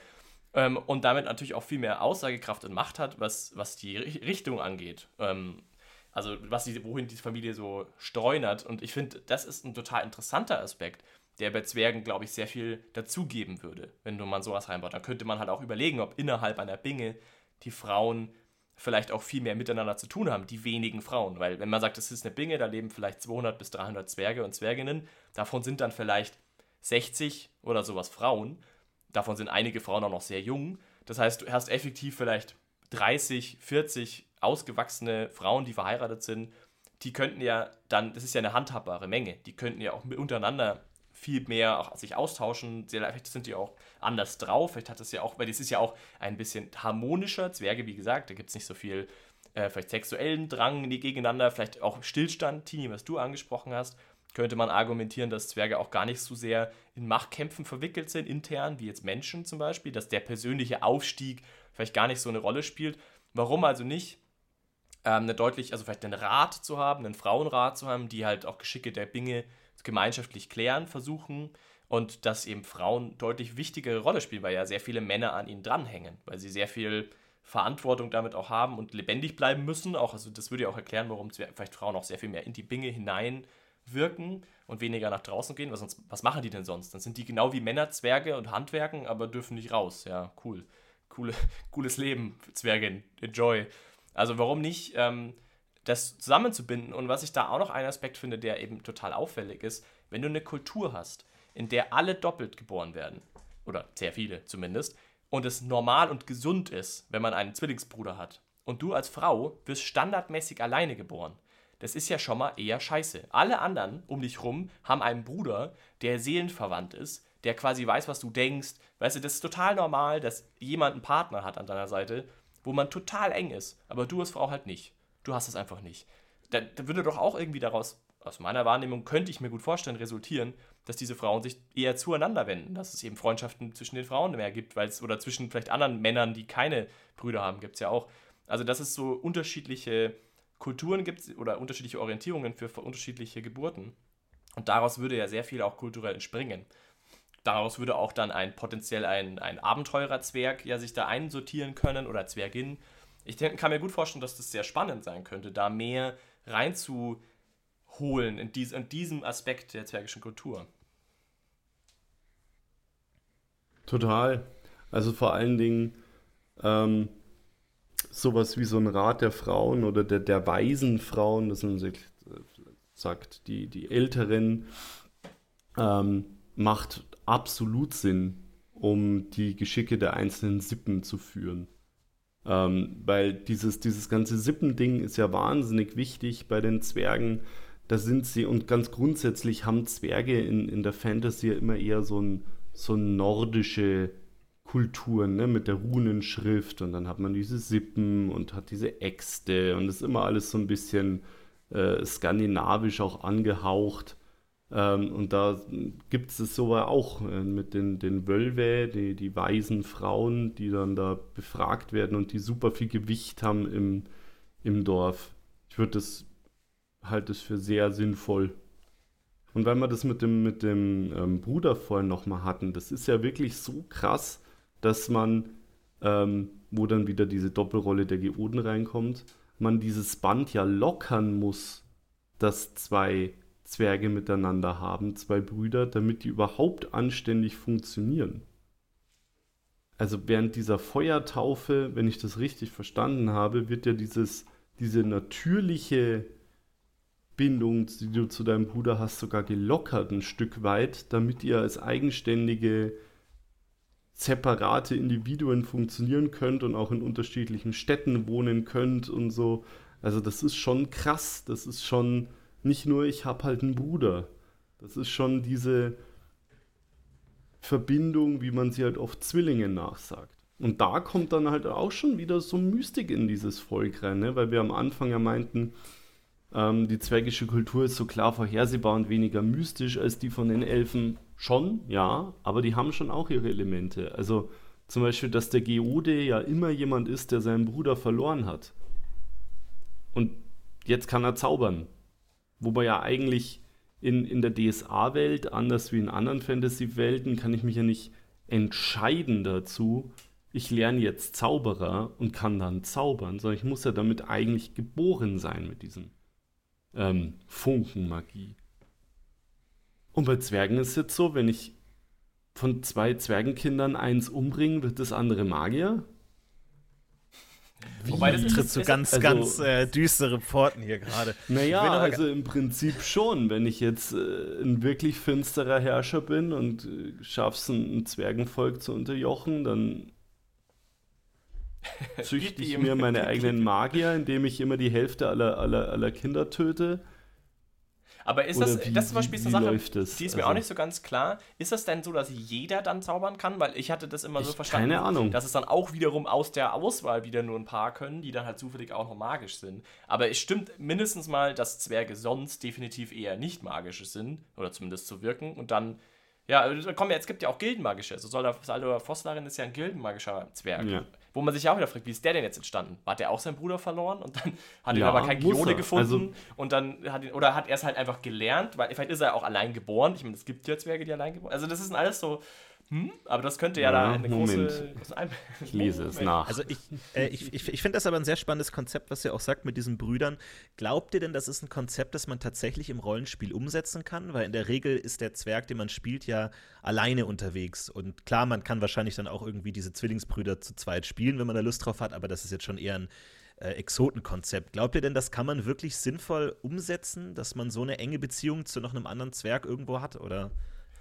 Ähm, und damit natürlich auch viel mehr Aussagekraft und Macht hat, was, was die Richtung angeht. Ähm, also was die, wohin diese Familie so streunert. Und ich finde, das ist ein total interessanter Aspekt, der bei Zwergen, glaube ich, sehr viel dazugeben würde, wenn mal sowas reinbaut. Dann könnte man halt auch überlegen, ob innerhalb einer Binge die Frauen vielleicht auch viel mehr miteinander zu tun haben, die wenigen Frauen. Weil wenn man sagt, das ist eine Binge, da leben vielleicht 200 bis 300 Zwerge und Zwerginnen, davon sind dann vielleicht 60 oder sowas Frauen. Davon sind einige Frauen auch noch sehr jung. Das heißt, du hast effektiv vielleicht 30, 40 ausgewachsene Frauen, die verheiratet sind. Die könnten ja dann, das ist ja eine handhabbare Menge, die könnten ja auch untereinander viel mehr auch sich austauschen. Vielleicht sind die auch anders drauf. Vielleicht hat das ja auch, weil das ist ja auch ein bisschen harmonischer. Zwerge, wie gesagt, da gibt es nicht so viel äh, vielleicht sexuellen Drang gegeneinander, vielleicht auch Stillstand, Tini, was du angesprochen hast. Könnte man argumentieren, dass Zwerge auch gar nicht so sehr in Machtkämpfen verwickelt sind, intern, wie jetzt Menschen zum Beispiel, dass der persönliche Aufstieg vielleicht gar nicht so eine Rolle spielt. Warum also nicht? Ähm, eine deutlich, also vielleicht einen Rat zu haben, einen Frauenrat zu haben, die halt auch Geschicke der Binge gemeinschaftlich klären versuchen und dass eben Frauen deutlich wichtigere Rolle spielen, weil ja sehr viele Männer an ihnen dranhängen, weil sie sehr viel Verantwortung damit auch haben und lebendig bleiben müssen. Auch, also das würde ja auch erklären, warum vielleicht Frauen auch sehr viel mehr in die Binge hineinwirken und weniger nach draußen gehen. Was, sonst, was machen die denn sonst? Dann sind die genau wie Männer Zwerge und Handwerken, aber dürfen nicht raus. Ja, cool. Coole, <laughs> cooles Leben, Zwergin. Enjoy. Also warum nicht? Ähm, das zusammenzubinden. Und was ich da auch noch einen Aspekt finde, der eben total auffällig ist, wenn du eine Kultur hast, in der alle doppelt geboren werden, oder sehr viele zumindest, und es normal und gesund ist, wenn man einen Zwillingsbruder hat, und du als Frau wirst standardmäßig alleine geboren, das ist ja schon mal eher scheiße. Alle anderen um dich rum haben einen Bruder, der seelenverwandt ist, der quasi weiß, was du denkst. Weißt du, das ist total normal, dass jemand einen Partner hat an deiner Seite, wo man total eng ist, aber du als Frau halt nicht. Du hast es einfach nicht. Da, da würde doch auch irgendwie daraus, aus meiner Wahrnehmung, könnte ich mir gut vorstellen, resultieren, dass diese Frauen sich eher zueinander wenden, dass es eben Freundschaften zwischen den Frauen mehr gibt, weil es, oder zwischen vielleicht anderen Männern, die keine Brüder haben, gibt es ja auch. Also, dass es so unterschiedliche Kulturen gibt oder unterschiedliche Orientierungen für unterschiedliche Geburten. Und daraus würde ja sehr viel auch kulturell entspringen. Daraus würde auch dann ein potenziell ein, ein Abenteurerzwerg ja sich da einsortieren können oder Zwergin ich kann mir gut vorstellen, dass das sehr spannend sein könnte, da mehr reinzuholen in, dies, in diesem Aspekt der zwergischen Kultur. Total. Also vor allen Dingen ähm, sowas wie so ein Rat der Frauen oder der, der weisen Frauen, dass man sich sagt, die, die Älteren, ähm, macht absolut Sinn, um die Geschicke der einzelnen Sippen zu führen. Ähm, weil dieses, dieses ganze Sippending ist ja wahnsinnig wichtig bei den Zwergen. Da sind sie, und ganz grundsätzlich haben Zwerge in, in der Fantasy ja immer eher so ein, so nordische Kulturen, ne, mit der Runenschrift und dann hat man diese Sippen und hat diese Äxte und ist immer alles so ein bisschen äh, skandinavisch auch angehaucht. Ähm, und da gibt es es so auch äh, mit den, den Wölwe, die, die weisen Frauen, die dann da befragt werden und die super viel Gewicht haben im, im Dorf. Ich würde das halte es für sehr sinnvoll. Und weil wir das mit dem, mit dem ähm, Bruder vorhin nochmal hatten, das ist ja wirklich so krass, dass man, ähm, wo dann wieder diese Doppelrolle der Geoden reinkommt, man dieses Band ja lockern muss, dass zwei Zwerge miteinander haben, zwei Brüder, damit die überhaupt anständig funktionieren. Also während dieser Feuertaufe, wenn ich das richtig verstanden habe, wird ja dieses, diese natürliche Bindung, die du zu deinem Bruder hast, sogar gelockert ein Stück weit, damit ihr als eigenständige, separate Individuen funktionieren könnt und auch in unterschiedlichen Städten wohnen könnt und so. Also das ist schon krass, das ist schon nicht nur, ich habe halt einen Bruder. Das ist schon diese Verbindung, wie man sie halt oft Zwillingen nachsagt. Und da kommt dann halt auch schon wieder so Mystik in dieses Volk rein, ne? weil wir am Anfang ja meinten, ähm, die zwergische Kultur ist so klar vorhersehbar und weniger mystisch als die von den Elfen. Schon, ja, aber die haben schon auch ihre Elemente. Also zum Beispiel, dass der Geode ja immer jemand ist, der seinen Bruder verloren hat. Und jetzt kann er zaubern. Wobei ja eigentlich in, in der DSA-Welt, anders wie in anderen Fantasy-Welten, kann ich mich ja nicht entscheiden dazu, ich lerne jetzt Zauberer und kann dann zaubern, sondern ich muss ja damit eigentlich geboren sein mit diesem ähm, Funkenmagie. Und bei Zwergen ist es jetzt so, wenn ich von zwei Zwergenkindern eins umbringe, wird das andere Magier? Wobei das tritt zu ganz, also, ganz äh, düstere Pforten hier gerade. Naja, also im Prinzip schon. Wenn ich jetzt äh, ein wirklich finsterer Herrscher bin und äh, schaff's, ein, ein Zwergenvolk zu unterjochen, dann <laughs> züchte ich mir meine eigenen Magier, indem ich immer die Hälfte aller, aller, aller Kinder töte. Aber ist das, wie, das zum Beispiel eine Sache, die ist mir also, auch nicht so ganz klar. Ist das denn so, dass jeder dann zaubern kann? Weil ich hatte das immer so verstanden, keine Ahnung. dass es dann auch wiederum aus der Auswahl wieder nur ein paar können, die dann halt zufällig auch noch magisch sind. Aber es stimmt mindestens mal, dass Zwerge sonst definitiv eher nicht magische sind, oder zumindest zu wirken. Und dann ja, komm, jetzt gibt ja auch Gildenmagische. Also Saldor Fosslarin ist ja ein Gildenmagischer Zwerg. Ja. Wo man sich auch wieder fragt, wie ist der denn jetzt entstanden? Hat der auch seinen Bruder verloren und dann hat ja, ihn aber kein Giode gefunden also, und dann hat ihn, oder hat er es halt einfach gelernt, weil vielleicht ist er auch allein geboren. Ich meine, es gibt ja Zwerge, die allein geboren Also das ist alles so, hm? Aber das könnte ja, ja da eine Moment. große, große Ein <laughs> Ich lese es nach. Also ich, äh, ich, ich, ich finde das aber ein sehr spannendes Konzept, was ihr auch sagt mit diesen Brüdern. Glaubt ihr denn, das ist ein Konzept, das man tatsächlich im Rollenspiel umsetzen kann? Weil in der Regel ist der Zwerg, den man spielt, ja alleine unterwegs. Und klar, man kann wahrscheinlich dann auch irgendwie diese Zwillingsbrüder zu zweit spielen, wenn man da Lust drauf hat, aber das ist jetzt schon eher ein äh, Exotenkonzept. Glaubt ihr denn, das kann man wirklich sinnvoll umsetzen, dass man so eine enge Beziehung zu noch einem anderen Zwerg irgendwo hat? Oder?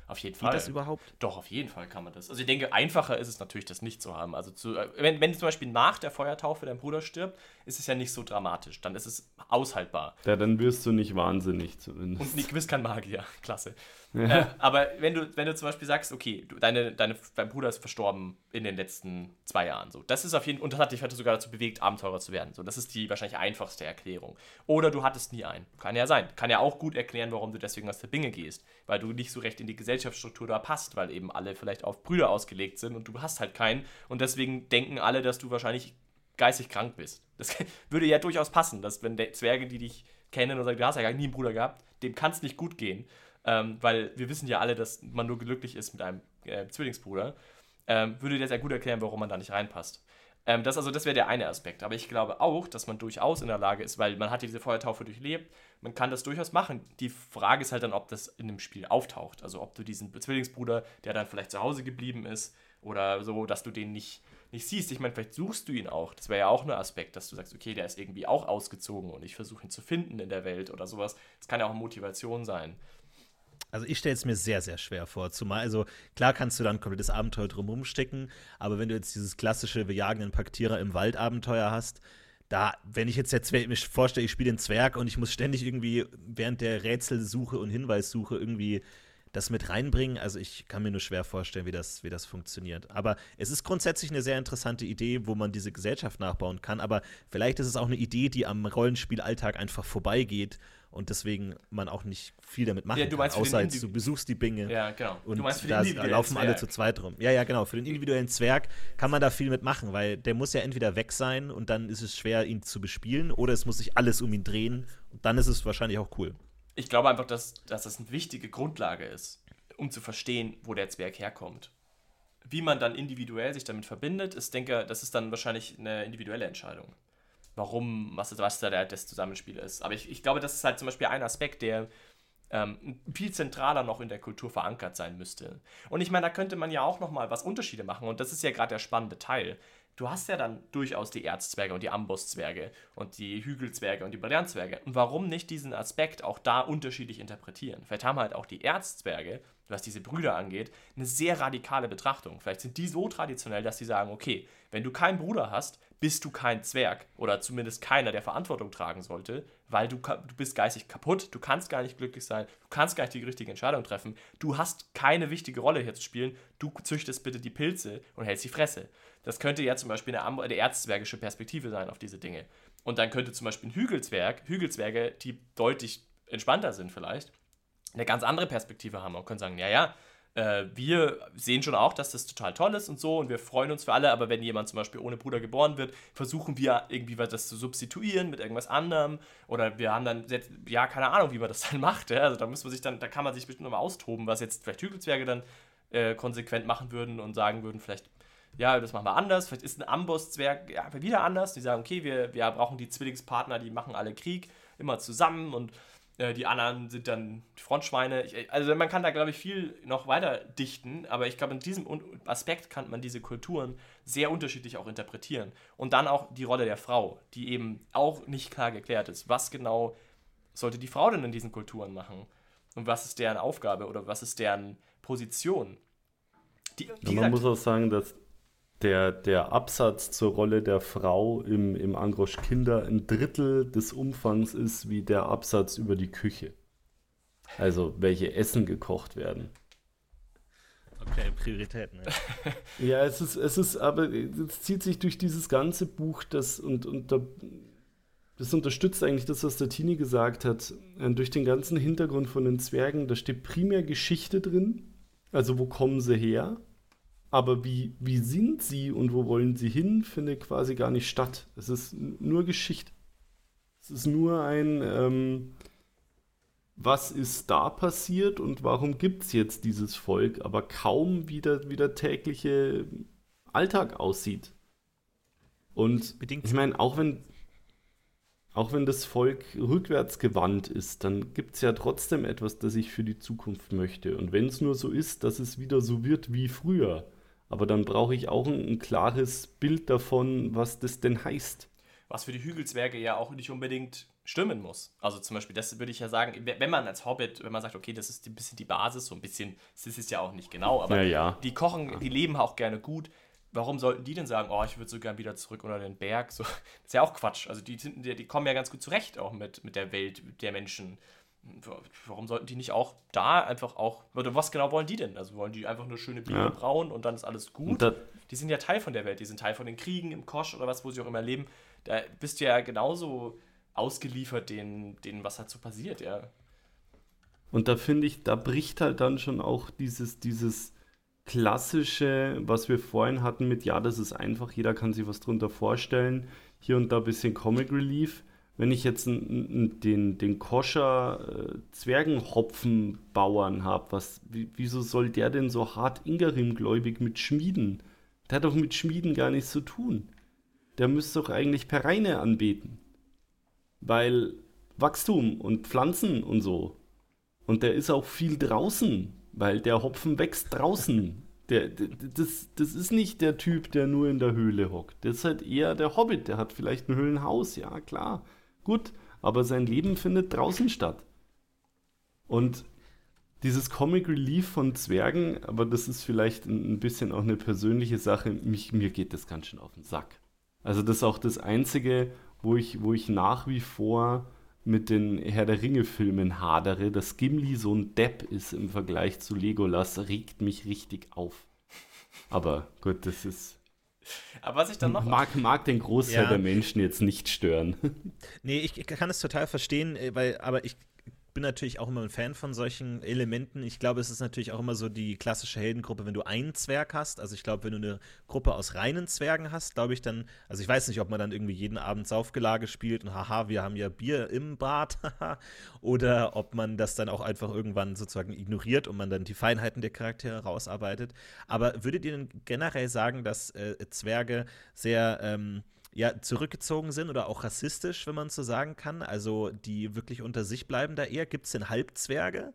Auf jeden Fall. Geht das überhaupt? Doch, auf jeden Fall kann man das. Also ich denke, einfacher ist es natürlich, das nicht zu haben. Also zu, äh, wenn, wenn zum Beispiel nach der Feuertaufe dein Bruder stirbt, ist es ja nicht so dramatisch. Dann ist es aushaltbar. Ja, dann wirst du nicht wahnsinnig zumindest. Und nicht gewiss kein Magier. <laughs> Klasse. Äh, aber wenn du, wenn du zum Beispiel sagst, okay, du, deine, deine, dein Bruder ist verstorben in den letzten zwei Jahren, so, das ist auf jeden und das hat dich sogar dazu bewegt, Abenteurer zu werden. So, das ist die wahrscheinlich einfachste Erklärung. Oder du hattest nie einen. Kann ja sein. Kann ja auch gut erklären, warum du deswegen aus der Binge gehst. Weil du nicht so recht in die Gesellschaftsstruktur da passt, weil eben alle vielleicht auf Brüder ausgelegt sind und du hast halt keinen. Und deswegen denken alle, dass du wahrscheinlich geistig krank bist. Das <laughs> würde ja durchaus passen, dass wenn Zwerge, die dich kennen und sagen, du hast ja gar nie einen Bruder gehabt, dem kann es nicht gut gehen. Ähm, weil wir wissen ja alle, dass man nur glücklich ist mit einem äh, Zwillingsbruder. Ähm, würde dir sehr gut erklären, warum man da nicht reinpasst. Ähm, das also, das wäre der eine Aspekt. Aber ich glaube auch, dass man durchaus in der Lage ist, weil man hat diese Feuertaufe durchlebt, man kann das durchaus machen. Die Frage ist halt dann, ob das in dem Spiel auftaucht. Also ob du diesen Zwillingsbruder, der dann vielleicht zu Hause geblieben ist, oder so, dass du den nicht, nicht siehst. Ich meine, vielleicht suchst du ihn auch. Das wäre ja auch ein Aspekt, dass du sagst, okay, der ist irgendwie auch ausgezogen und ich versuche ihn zu finden in der Welt oder sowas. Das kann ja auch Motivation sein. Also ich stelle es mir sehr, sehr schwer vor. Zumal, also klar kannst du dann ein komplettes Abenteuer drumherum stecken, aber wenn du jetzt dieses klassische Wir jagen einen Paktierer im Wald Abenteuer hast, da, wenn ich jetzt, jetzt mir vorstelle, ich spiele den Zwerg und ich muss ständig irgendwie während der Rätselsuche und Hinweissuche irgendwie das mit reinbringen. Also ich kann mir nur schwer vorstellen, wie das, wie das funktioniert. Aber es ist grundsätzlich eine sehr interessante Idee, wo man diese Gesellschaft nachbauen kann. Aber vielleicht ist es auch eine Idee, die am Rollenspielalltag einfach vorbeigeht und deswegen man auch nicht viel damit machen ja, du meinst kann, außer jetzt, du besuchst die Binge. Ja, genau. Und du meinst für den da laufen alle zu zweit rum. Ja, ja, genau. Für den individuellen Zwerg kann man da viel mitmachen, weil der muss ja entweder weg sein und dann ist es schwer, ihn zu bespielen, oder es muss sich alles um ihn drehen und dann ist es wahrscheinlich auch cool. Ich glaube einfach, dass, dass das eine wichtige Grundlage ist, um zu verstehen, wo der Zwerg herkommt. Wie man dann individuell sich damit verbindet, ist, denke, das ist dann wahrscheinlich eine individuelle Entscheidung warum, was, was da das Zusammenspiel ist. Aber ich, ich glaube, das ist halt zum Beispiel ein Aspekt, der ähm, viel zentraler noch in der Kultur verankert sein müsste. Und ich meine, da könnte man ja auch nochmal was Unterschiede machen. Und das ist ja gerade der spannende Teil. Du hast ja dann durchaus die Erzzwerge und die Ambosszwerge und die Hügelzwerge und die Brillantzwerge. Und warum nicht diesen Aspekt auch da unterschiedlich interpretieren? Vielleicht haben halt auch die Erzzwerge, was diese Brüder angeht, eine sehr radikale Betrachtung. Vielleicht sind die so traditionell, dass sie sagen, okay, wenn du keinen Bruder hast, bist du kein Zwerg oder zumindest keiner, der Verantwortung tragen sollte, weil du, du bist geistig kaputt, du kannst gar nicht glücklich sein, du kannst gar nicht die richtige Entscheidung treffen, du hast keine wichtige Rolle hier zu spielen, du züchtest bitte die Pilze und hältst die Fresse. Das könnte ja zum Beispiel eine, eine erzzwergische Perspektive sein auf diese Dinge. Und dann könnte zum Beispiel ein Hügelzwerg, Hügelzwerge, die deutlich entspannter sind vielleicht, eine ganz andere Perspektive haben und können sagen, ja, ja, äh, wir sehen schon auch, dass das total toll ist und so und wir freuen uns für alle, aber wenn jemand zum Beispiel ohne Bruder geboren wird, versuchen wir irgendwie das zu substituieren mit irgendwas anderem oder wir haben dann, ja, keine Ahnung, wie man das <laughs> dann macht, also da muss man sich dann, da kann man sich bestimmt nochmal austoben, was jetzt vielleicht Hügelzwerge dann äh, konsequent machen würden und sagen würden, vielleicht ja, das machen wir anders. Vielleicht ist ein Amboss-Zwerg ja, wieder anders. Die sagen, okay, wir, wir brauchen die Zwillingspartner, die machen alle Krieg, immer zusammen und Äh, die anderen sind dann Frontschweine. Ich, also man kann da, glaube ich, viel noch weiter dichten, aber ich glaube, in diesem Aspekt kann man diese Kulturen sehr unterschiedlich auch interpretieren. Und dann auch die Rolle der Frau, die eben auch nicht klar geklärt ist. Was genau sollte die Frau denn in diesen Kulturen machen? Und was ist deren Aufgabe oder was ist deren Position? Die, ja, man muss auch sagen, dass der, der Absatz zur Rolle der Frau im, im Angrosch Kinder ein Drittel des Umfangs ist wie der Absatz über die Küche. Also welche Essen gekocht werden. Okay, Prioritäten. Ja, <laughs> ja es ist, es ist, aber es zieht sich durch dieses ganze Buch, das und, und da, das unterstützt eigentlich das, was der Tini gesagt hat. Äh, durch den ganzen Hintergrund von den Zwergen, da steht primär Geschichte drin. Also wo kommen sie her? Aber wie, wie sind sie und wo wollen sie hin, findet quasi gar nicht statt. Es ist nur Geschichte. Es ist nur ein, ähm, was ist da passiert und warum gibt es jetzt dieses Volk, aber kaum wie der, wie der tägliche Alltag aussieht. Und Bedingt. ich meine, auch wenn, auch wenn das Volk rückwärts gewandt ist, dann gibt es ja trotzdem etwas, das ich für die Zukunft möchte. Und wenn es nur so ist, dass es wieder so wird wie früher, aber dann brauche ich auch ein, ein, klares Bild davon, was das denn heißt. Was für die Hügelzwerge ja auch nicht unbedingt stimmen muss. Also zum Beispiel, das würde ich ja sagen, wenn man als Hobbit, wenn man sagt, okay, das ist ein bisschen die Basis, so ein bisschen, das ist es ja auch nicht genau, aber ja, ja. die kochen, die leben auch gerne gut. Warum sollten die denn sagen, oh, ich würde so gern wieder zurück unter den Berg? So, <laughs> das ist ja auch Quatsch. Also die, die, die kommen ja ganz gut zurecht auch mit, mit der Welt der Menschen warum sollten die nicht auch da einfach auch, oder was genau wollen die denn? Also wollen die einfach nur schöne Biere ja. brauen und dann ist alles gut? Die sind ja Teil von der Welt, die sind Teil von den Kriegen im Kosch oder was, wo sie auch immer leben. Da bist du ja genauso ausgeliefert denen, denen was halt so passiert, ja. Und da finde ich, da bricht halt dann schon auch dieses, dieses klassische, was wir vorhin hatten mit, ja, das ist einfach, jeder kann sich was drunter vorstellen, hier und da ein bisschen Comic Relief wenn ich jetzt einen, den, den Koscher äh, Zwergenhopfenbauern habe, was, wieso soll der denn so hart Ingerim-gläubig mit Schmieden? Der hat doch mit Schmieden gar nichts zu tun. Der müsste doch eigentlich Pereine anbeten. Weil Wachstum und Pflanzen und so. Und der ist auch viel draußen, weil der Hopfen wächst draußen. <laughs> Der, der, das, das ist nicht der Typ, der nur in der Höhle hockt. Das ist halt eher der Hobbit, der hat vielleicht ein Höhlenhaus, ja klar gut, aber sein Leben findet draußen statt. Und dieses Comic Relief von Zwergen, aber das ist vielleicht ein bisschen auch eine persönliche Sache, mich, mir geht das ganz schön auf den Sack. Also das ist auch das Einzige, wo ich, wo ich nach wie vor mit den Herr der Ringe-Filmen hadere, dass Gimli so ein Depp ist im Vergleich zu Legolas, regt mich richtig auf. Aber gut, das ist aber was ich dann noch. Mag, mag den Großteil ja. der Menschen jetzt nicht stören. Nee, ich kann es total verstehen, äh, weil, aber ich bin natürlich auch immer ein Fan von solchen Elementen. Ich glaube, es ist natürlich auch immer so die klassische Heldengruppe, wenn du einen Zwerg hast. Also ich glaube, wenn du eine Gruppe aus reinen Zwergen hast, glaube ich dann, also ich weiß nicht, ob man dann irgendwie jeden Abend Saufgelage spielt und haha, wir haben ja Bier im Bad, <laughs> oder ob man das dann auch einfach irgendwann sozusagen ignoriert und man dann die Feinheiten der Charaktere rausarbeitet. Aber würdet ihr denn generell sagen, dass äh, Zwerge sehr ähm, ja, zurückgezogen sind oder auch rassistisch, wenn man so sagen kann. Also die wirklich unter sich bleiben da eher. Gibt es denn Halbzwerge?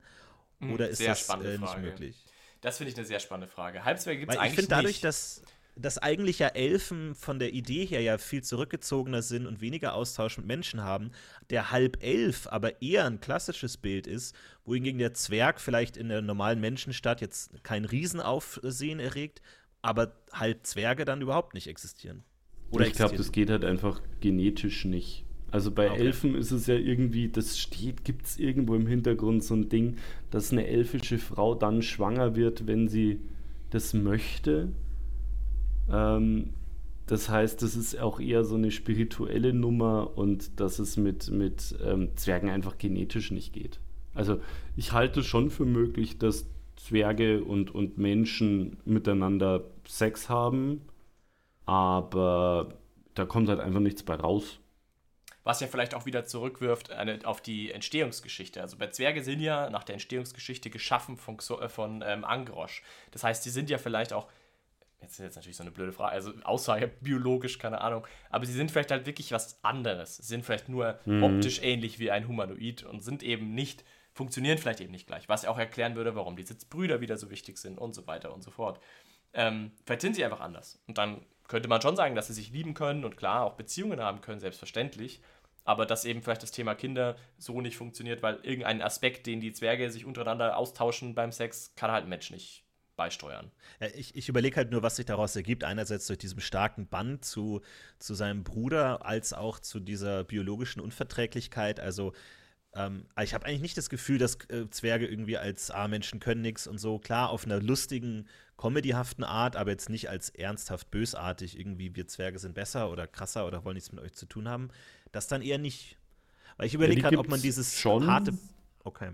Hm, oder ist sehr das äh, nicht möglich? Das finde ich eine sehr spannende Frage. Halbzwerge gibt es eigentlich ich finde dadurch, dass dass eigentlich ja Elfen von der Idee her ja viel zurückgezogener sind und weniger Austausch mit Menschen haben, der Halbelf aber eher ein klassisches Bild ist, wohingegen der Zwerg vielleicht in der normalen Menschenstadt jetzt kein Riesenaufsehen erregt, aber Halbzwerge dann überhaupt nicht existieren. Oder ich glaube, das geht halt einfach genetisch nicht. Also bei okay. Elfen ist es ja irgendwie, das steht, gibt es irgendwo im Hintergrund so ein Ding, dass eine elfische Frau dann schwanger wird, wenn sie das möchte. Ähm, das heißt, das ist auch eher so eine spirituelle Nummer und dass es mit, mit ähm, Zwergen einfach genetisch nicht geht. Also ich halte schon für möglich, dass Zwerge und, und Menschen miteinander Sex haben aber da kommt halt einfach nichts bei raus. Was ja vielleicht auch wieder zurückwirft eine, auf die Entstehungsgeschichte. Also bei Zwerge sind ja nach der Entstehungsgeschichte geschaffen von, äh, von ähm, Angrosch. Das heißt, die sind ja vielleicht auch jetzt ist jetzt natürlich so eine blöde Frage, also außer biologisch, keine Ahnung, aber sie sind vielleicht halt wirklich was anderes. Sie sind vielleicht nur mhm. optisch ähnlich wie ein Humanoid und sind eben nicht, funktionieren vielleicht eben nicht gleich, was auch erklären würde, warum die Sitzbrüder wieder so wichtig sind und so weiter und so fort. Ähm, vielleicht sind sie einfach anders. Und dann könnte man schon sagen, dass sie sich lieben können und klar auch Beziehungen haben können, selbstverständlich. Aber dass eben vielleicht das Thema Kinder so nicht funktioniert, weil irgendein Aspekt, den die Zwerge sich untereinander austauschen beim Sex, kann halt ein Mensch nicht beisteuern. Ja, ich ich überlege halt nur, was sich daraus ergibt. Einerseits durch diesen starken Band zu, zu seinem Bruder, als auch zu dieser biologischen Unverträglichkeit. Also ähm, ich habe eigentlich nicht das Gefühl, dass äh, Zwerge irgendwie als A-Menschen können nichts und so. Klar, auf einer lustigen, comedyhaften Art, aber jetzt nicht als ernsthaft bösartig, irgendwie wir Zwerge sind besser oder krasser oder wollen nichts mit euch zu tun haben. Das dann eher nicht. Weil ich überlege ja, halt, ob man dieses schon. harte. Okay.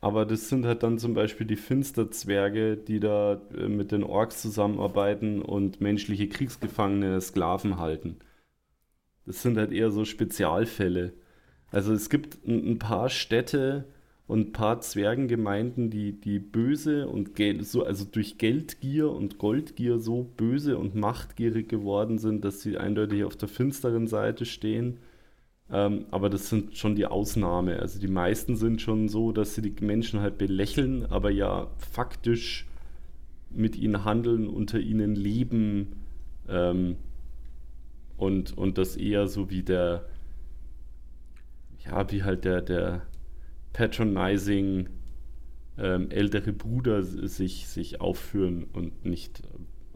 Aber das sind halt dann zum Beispiel die Finsterzwerge, die da äh, mit den Orks zusammenarbeiten und menschliche Kriegsgefangene Sklaven halten. Das sind halt eher so Spezialfälle. Also es gibt ein paar Städte und ein paar Zwergengemeinden, die, die böse und Geld, so, also durch Geldgier und Goldgier so böse und machtgierig geworden sind, dass sie eindeutig auf der finsteren Seite stehen. Ähm, aber das sind schon die Ausnahme. Also die meisten sind schon so, dass sie die Menschen halt belächeln, aber ja faktisch mit ihnen handeln, unter ihnen leben ähm, und, und das eher so wie der, ja, wie halt der, der patronizing ähm, ältere Bruder sich, sich aufführen und nicht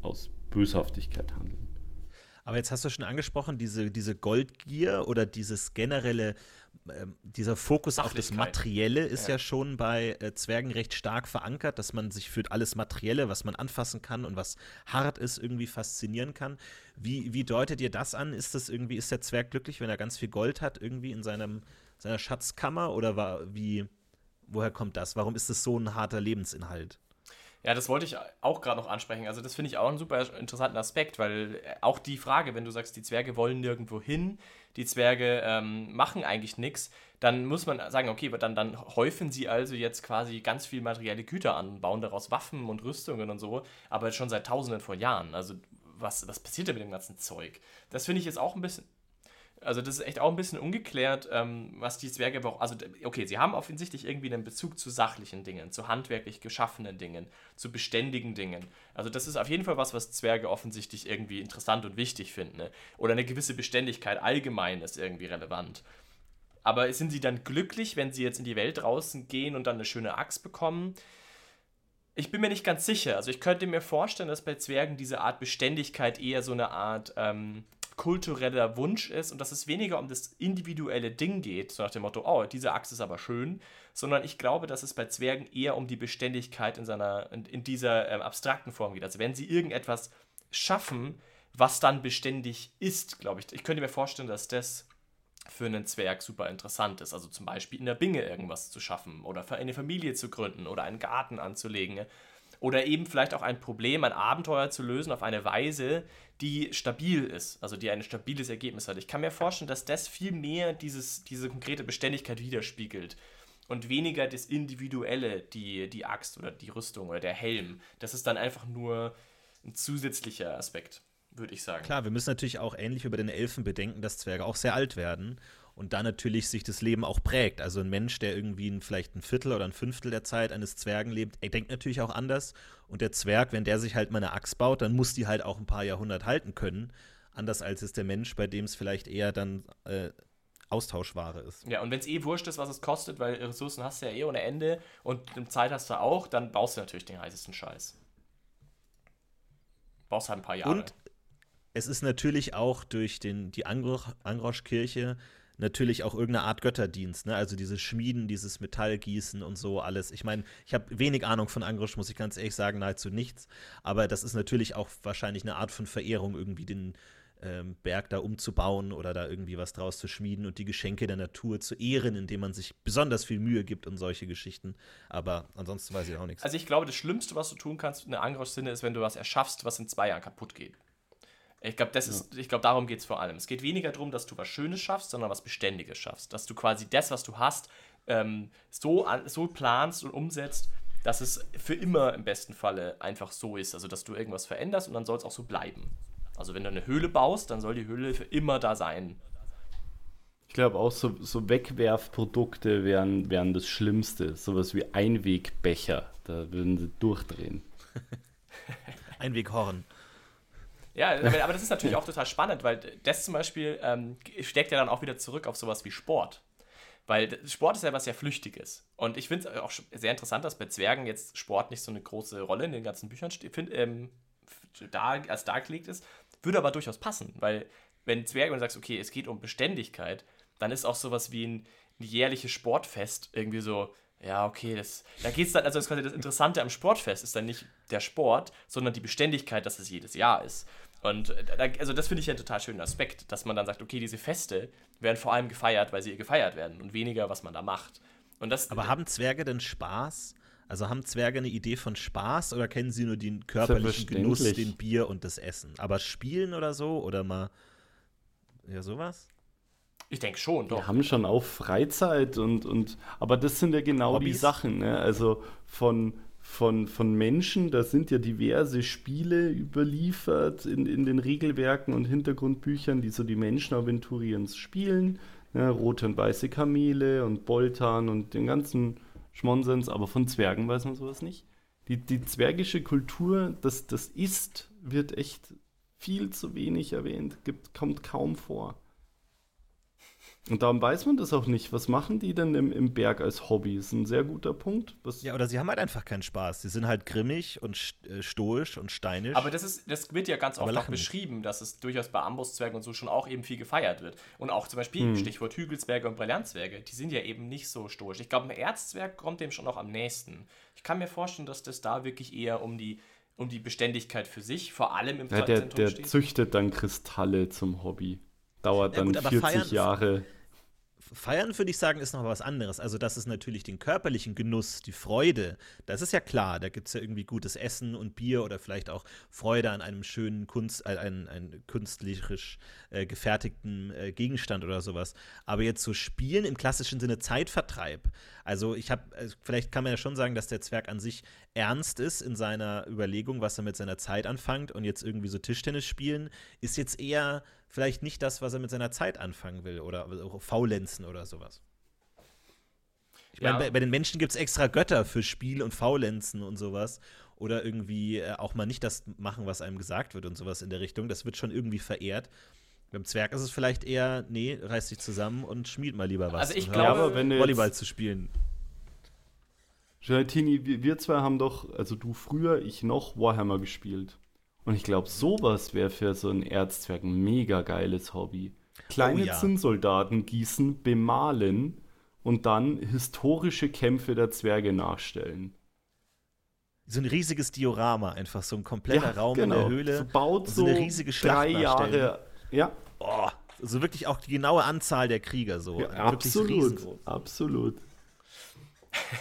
aus Böshaftigkeit handeln. Aber jetzt hast du schon angesprochen, diese, diese Goldgier oder dieses generelle, äh, dieser Fokus auf das Materielle ist ja, ja schon bei äh, Zwergen recht stark verankert, dass man sich für alles Materielle, was man anfassen kann und was hart ist, irgendwie faszinieren kann. Wie, wie deutet ihr das an? Ist das irgendwie, ist der Zwerg glücklich, wenn er ganz viel Gold hat, irgendwie in seinem, seiner Schatzkammer? Oder war, wie, woher kommt das? Warum ist das so ein harter Lebensinhalt? Ja, das wollte ich auch gerade noch ansprechen. Also, das finde ich auch einen super interessanten Aspekt, weil auch die Frage, wenn du sagst, die Zwerge wollen nirgendwo hin, die Zwerge ähm, machen eigentlich nichts, dann muss man sagen, okay, dann, dann häufen sie also jetzt quasi ganz viel materielle Güter an, bauen daraus Waffen und Rüstungen und so, aber schon seit tausenden von Jahren. Also, was, was passiert da mit dem ganzen Zeug? Das finde ich jetzt auch ein bisschen, also das ist echt auch ein bisschen ungeklärt, ähm, was die Zwerge brauchen. Also okay, sie haben offensichtlich irgendwie einen Bezug zu sachlichen Dingen, zu handwerklich geschaffenen Dingen, zu beständigen Dingen. Also das ist auf jeden Fall was, was Zwerge offensichtlich irgendwie interessant und wichtig finden. Ne? Oder eine gewisse Beständigkeit allgemein ist irgendwie relevant. Aber sind sie dann glücklich, wenn sie jetzt in die Welt draußen gehen und dann eine schöne Axt bekommen? Ich bin mir nicht ganz sicher. Also ich könnte mir vorstellen, dass bei Zwergen diese Art Beständigkeit eher so eine Art ähm, kultureller Wunsch ist und dass es weniger um das individuelle Ding geht, so nach dem Motto, oh, diese Axt ist aber schön, sondern ich glaube, dass es bei Zwergen eher um die Beständigkeit in, seiner, in, in dieser ähm, abstrakten Form geht. Also wenn sie irgendetwas schaffen, was dann beständig ist, glaube ich. Ich könnte mir vorstellen, dass das für einen Zwerg super interessant ist. Also zum Beispiel in der Binge irgendwas zu schaffen oder für eine Familie zu gründen oder einen Garten anzulegen oder eben vielleicht auch ein Problem, ein Abenteuer zu lösen auf eine Weise, die stabil ist, also die ein stabiles Ergebnis hat. Ich kann mir vorstellen, dass das viel mehr dieses, diese konkrete Beständigkeit widerspiegelt und weniger das Individuelle, die, die Axt oder die Rüstung oder der Helm. Das ist dann einfach nur ein zusätzlicher Aspekt, würde ich sagen. Klar, wir müssen natürlich auch ähnlich über den Elfen bedenken, dass Zwerge auch sehr alt werden und da natürlich sich das Leben auch prägt. Also ein Mensch, der irgendwie ein, vielleicht ein Viertel oder ein Fünftel der Zeit eines Zwergen lebt, er denkt natürlich auch anders. Und der Zwerg, wenn der sich halt mal eine Axt baut, dann muss die halt auch ein paar Jahrhundert halten können. Anders als es der Mensch, bei dem es vielleicht eher dann äh, Austauschware ist. Ja, und wenn es eh wurscht ist, was es kostet, weil Ressourcen hast du ja eh ohne Ende und Zeit hast du auch, dann baust du natürlich den heißesten Scheiß. Baust halt ein paar Jahre. Und es ist natürlich auch durch den, die Angrosch-Kirche natürlich auch irgendeine Art Götterdienst, ne? Also diese Schmieden, dieses Metallgießen und so alles. Ich meine, ich habe wenig Ahnung von Angrisch, muss ich ganz ehrlich sagen, nahezu nichts. Aber das ist natürlich auch wahrscheinlich eine Art von Verehrung, irgendwie den ähm, Berg da umzubauen oder da irgendwie was draus zu schmieden und die Geschenke der Natur zu ehren, indem man sich besonders viel Mühe gibt und solche Geschichten. Aber ansonsten weiß ich auch nichts. Also ich glaube, das Schlimmste, was du tun kannst in der Angriffssinne, ist, wenn du was erschaffst, was in zwei Jahren kaputt geht. Ich glaube, das ist, ich glaube, darum geht es vor allem. Es geht weniger darum, dass du was Schönes schaffst, sondern was Beständiges schaffst. Dass du quasi das, was du hast, ähm, so, so planst und umsetzt, dass es für immer im besten Falle einfach so ist. Also, dass du irgendwas veränderst und dann soll es auch so bleiben. Also, wenn du eine Höhle baust, dann soll die Höhle für immer da sein. Ich glaube auch so, so Wegwerfprodukte wären, wären das Schlimmste. Sowas wie Einwegbecher. Da würden sie durchdrehen. Einweghorn. Ja, <laughs> aber das ist natürlich auch total spannend, weil das zum Beispiel ähm, steckt ja dann auch wieder zurück auf sowas wie Sport. Weil Sport ist ja was sehr Flüchtiges. Und ich finde es auch sehr interessant, dass bei Zwergen jetzt Sport nicht so eine große Rolle in den ganzen Büchern find, ähm, da, als dargelegt ist. Würde aber durchaus passen, weil wenn Zwerge, du sagst, okay, es geht um Beständigkeit, dann ist auch sowas wie ein, ein jährliches Sportfest irgendwie so, ja, okay, das, da geht es dann, also das, das Interessante am Sportfest ist dann nicht der Sport, sondern die Beständigkeit, dass es jedes Jahr ist. Und äh, also das finde ich ja einen total schönen Aspekt, dass man dann sagt, okay, diese Feste werden vor allem gefeiert, weil sie gefeiert werden und weniger, was man da macht. Und das, Aber haben Zwerge denn Spaß? Also haben Zwerge eine Idee von Spaß oder kennen sie nur den körperlichen Genuss, den Bier und das Essen? Aber spielen oder so oder mal ja sowas? Ich denke schon, doch. Wir haben schon auch Freizeit und, und aber das sind ja genau Hobbys. die Sachen, ne? Also von von, von Menschen. Da sind ja diverse Spiele überliefert in, in den Regelwerken und Hintergrundbüchern, die so die Menschen-Aventuriens spielen. Ja, rote und weiße Kamele und Boltan und den ganzen Schmonsens, aber von Zwergen weiß man sowas nicht. Die, die zwergische Kultur, das, das Ist, wird echt viel zu wenig erwähnt, gibt, kommt kaum vor. Und darum weiß man das auch nicht. Was machen die denn im, im Berg als Hobby? Ist ein sehr guter Punkt. Was ja, oder sie haben halt einfach keinen Spaß. Sie sind halt grimmig und äh, stoisch und steinisch. Aber das, ist, das wird ja ganz oft auch beschrieben, dass es durchaus bei Ambosszwergen und so schon auch eben viel gefeiert wird. Und auch zum Beispiel, hm. Stichwort Hügelzwerge und Brillantzwerge, die sind ja eben nicht so stoisch. Ich glaube, ein Erzzwerg kommt dem schon noch am nächsten. Ich kann mir vorstellen, dass das da wirklich eher um die um die Beständigkeit für sich, vor allem im ja, der, der steht. züchtet dann Kristalle zum Hobby. Dauert dann ja, gut, 40 feiern, Jahre. Feiern, würde ich sagen, ist noch was anderes. Also, das ist natürlich den körperlichen Genuss, die Freude. Das ist ja klar. Da gibt es ja irgendwie gutes Essen und Bier oder vielleicht auch Freude an einem schönen Kunst, äh, ein, ein künstlerisch äh, gefertigten äh, Gegenstand oder sowas. Aber jetzt so Spielen im klassischen Sinne Zeitvertreib. Also, ich habe, also vielleicht kann man ja schon sagen, dass der Zwerg an sich ernst ist in seiner Überlegung, was er mit seiner Zeit anfängt. Und jetzt irgendwie so Tischtennis spielen ist jetzt eher vielleicht nicht das, was er mit seiner Zeit anfangen will oder faulenzen oder sowas. Ich meine, ja. bei, bei, den Menschen gibt es extra Götter für Spiel und Faulenzen und sowas. Oder irgendwie äh, auch mal nicht das machen, was einem gesagt wird und sowas in der Richtung. Das wird schon irgendwie verehrt. Beim Zwerg ist es vielleicht eher, nee, reiß dich zusammen und schmied mal lieber was. Also ich glaube, Volleyball zu spielen. Gelatini, wir zwei haben doch, also du früher, ich noch, Warhammer gespielt. Und ich glaube, sowas wäre für so einen Erzzwerg ein mega geiles Hobby. Kleine oh, ja. Zinnsoldaten gießen, bemalen und dann historische Kämpfe der Zwerge nachstellen. So ein riesiges Diorama, einfach so ein kompletter ja, Raum genau. in der. Höhle. So baut so, so eine riesige Schlacht drei Jahre. Ja. Oh, so wirklich auch die genaue Anzahl der Krieger so. Ja, absolut. Absolut.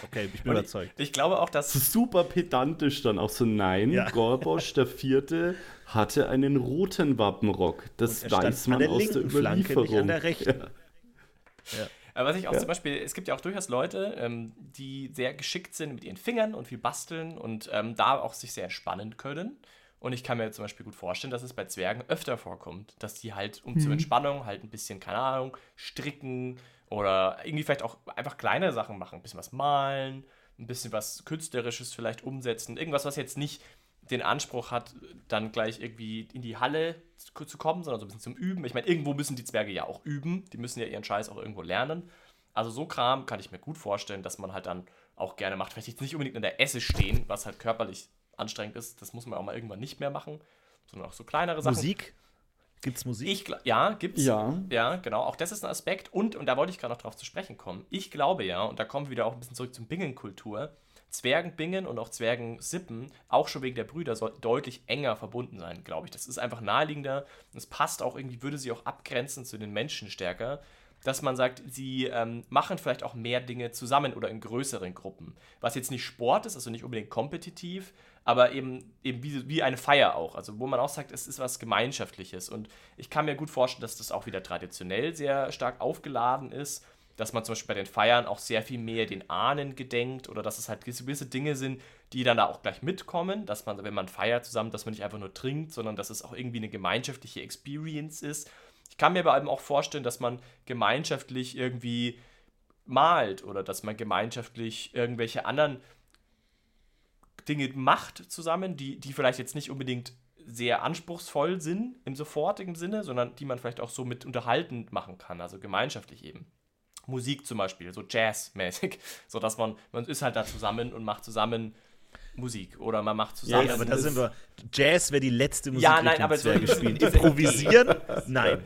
Okay, ich bin Und überzeugt. Ich, ich, glaube auch, dass. Super pedantisch dann auch so, nein, ja. Gorbosch der Vierte hatte einen roten Wappenrock. Das weiß man aus der Überlieferung. Flanke, an der rechten. Ja. ja. Aber was ich auch ja. zum Beispiel, es gibt ja auch durchaus Leute, ähm, die sehr geschickt sind mit ihren Fingern und viel basteln und ähm, da auch sich sehr entspannen können. Und ich kann mir zum Beispiel gut vorstellen, dass es bei Zwergen öfter vorkommt, dass die halt, um mhm. zur Entspannung, halt ein bisschen, keine Ahnung, stricken, oder irgendwie vielleicht auch einfach kleine Sachen machen. Ein bisschen was malen, ein bisschen was Künstlerisches vielleicht umsetzen. Irgendwas, was jetzt nicht den Anspruch hat, dann gleich irgendwie in die Halle zu kommen, sondern so ein bisschen zum Üben. Ich meine, irgendwo müssen die Zwerge ja auch üben. Die müssen ja ihren Scheiß auch irgendwo lernen. Also so Kram kann ich mir gut vorstellen, dass man halt dann auch gerne macht. Vielleicht jetzt nicht unbedingt in der Esse stehen, was halt körperlich anstrengend ist. Das muss man auch mal irgendwann nicht mehr machen, sondern auch so kleinere Sachen. Musik? Gibt es Musik? Ich, ja, gibt's. Ja. Ja, genau. Auch das ist ein Aspekt. Und, und da wollte ich gerade noch drauf zu sprechen kommen. Ich glaube ja, und da kommen wir wieder auch ein bisschen zurück zum Bingen-Kultur, Zwergenbingen und auch Zwergensippen auch schon wegen der Brüder sollten deutlich enger verbunden sein, glaube ich. Das ist einfach naheliegender. Es passt auch irgendwie, würde sie auch abgrenzen zu den Menschen stärker, dass man sagt, sie ähm, machen vielleicht auch mehr Dinge zusammen oder in größeren Gruppen. Was jetzt nicht Sport ist, also nicht unbedingt kompetitiv, aber eben, eben wie, wie eine Feier auch. Also wo man auch sagt, es ist was Gemeinschaftliches. Und ich kann mir gut vorstellen, dass das auch wieder traditionell sehr stark aufgeladen ist. dass man zum Beispiel bei den Feiern auch sehr viel mehr den Ahnen gedenkt oder dass es halt gewisse Dinge sind, die dann da auch gleich mitkommen, dass man, wenn man feiert zusammen, dass man nicht einfach nur trinkt, sondern dass es auch irgendwie eine gemeinschaftliche Experience ist. Ich kann mir aber eben auch vorstellen, dass man gemeinschaftlich irgendwie malt oder dass man gemeinschaftlich irgendwelche anderen Dinge macht zusammen, die, die vielleicht jetzt nicht unbedingt sehr anspruchsvoll sind im sofortigen Sinne, sondern die man vielleicht auch so mit unterhaltend machen kann, also gemeinschaftlich eben. Musik zum Beispiel, so Jazz-mäßig, <laughs> so dass man, man ist halt da zusammen und macht zusammen Musik oder man macht zusammen. Ja, aber da sind wir. Jazz wäre die letzte Musik, ja, nein, aber Zwerge spielen. <laughs> Improvisieren? <laughs> Nein.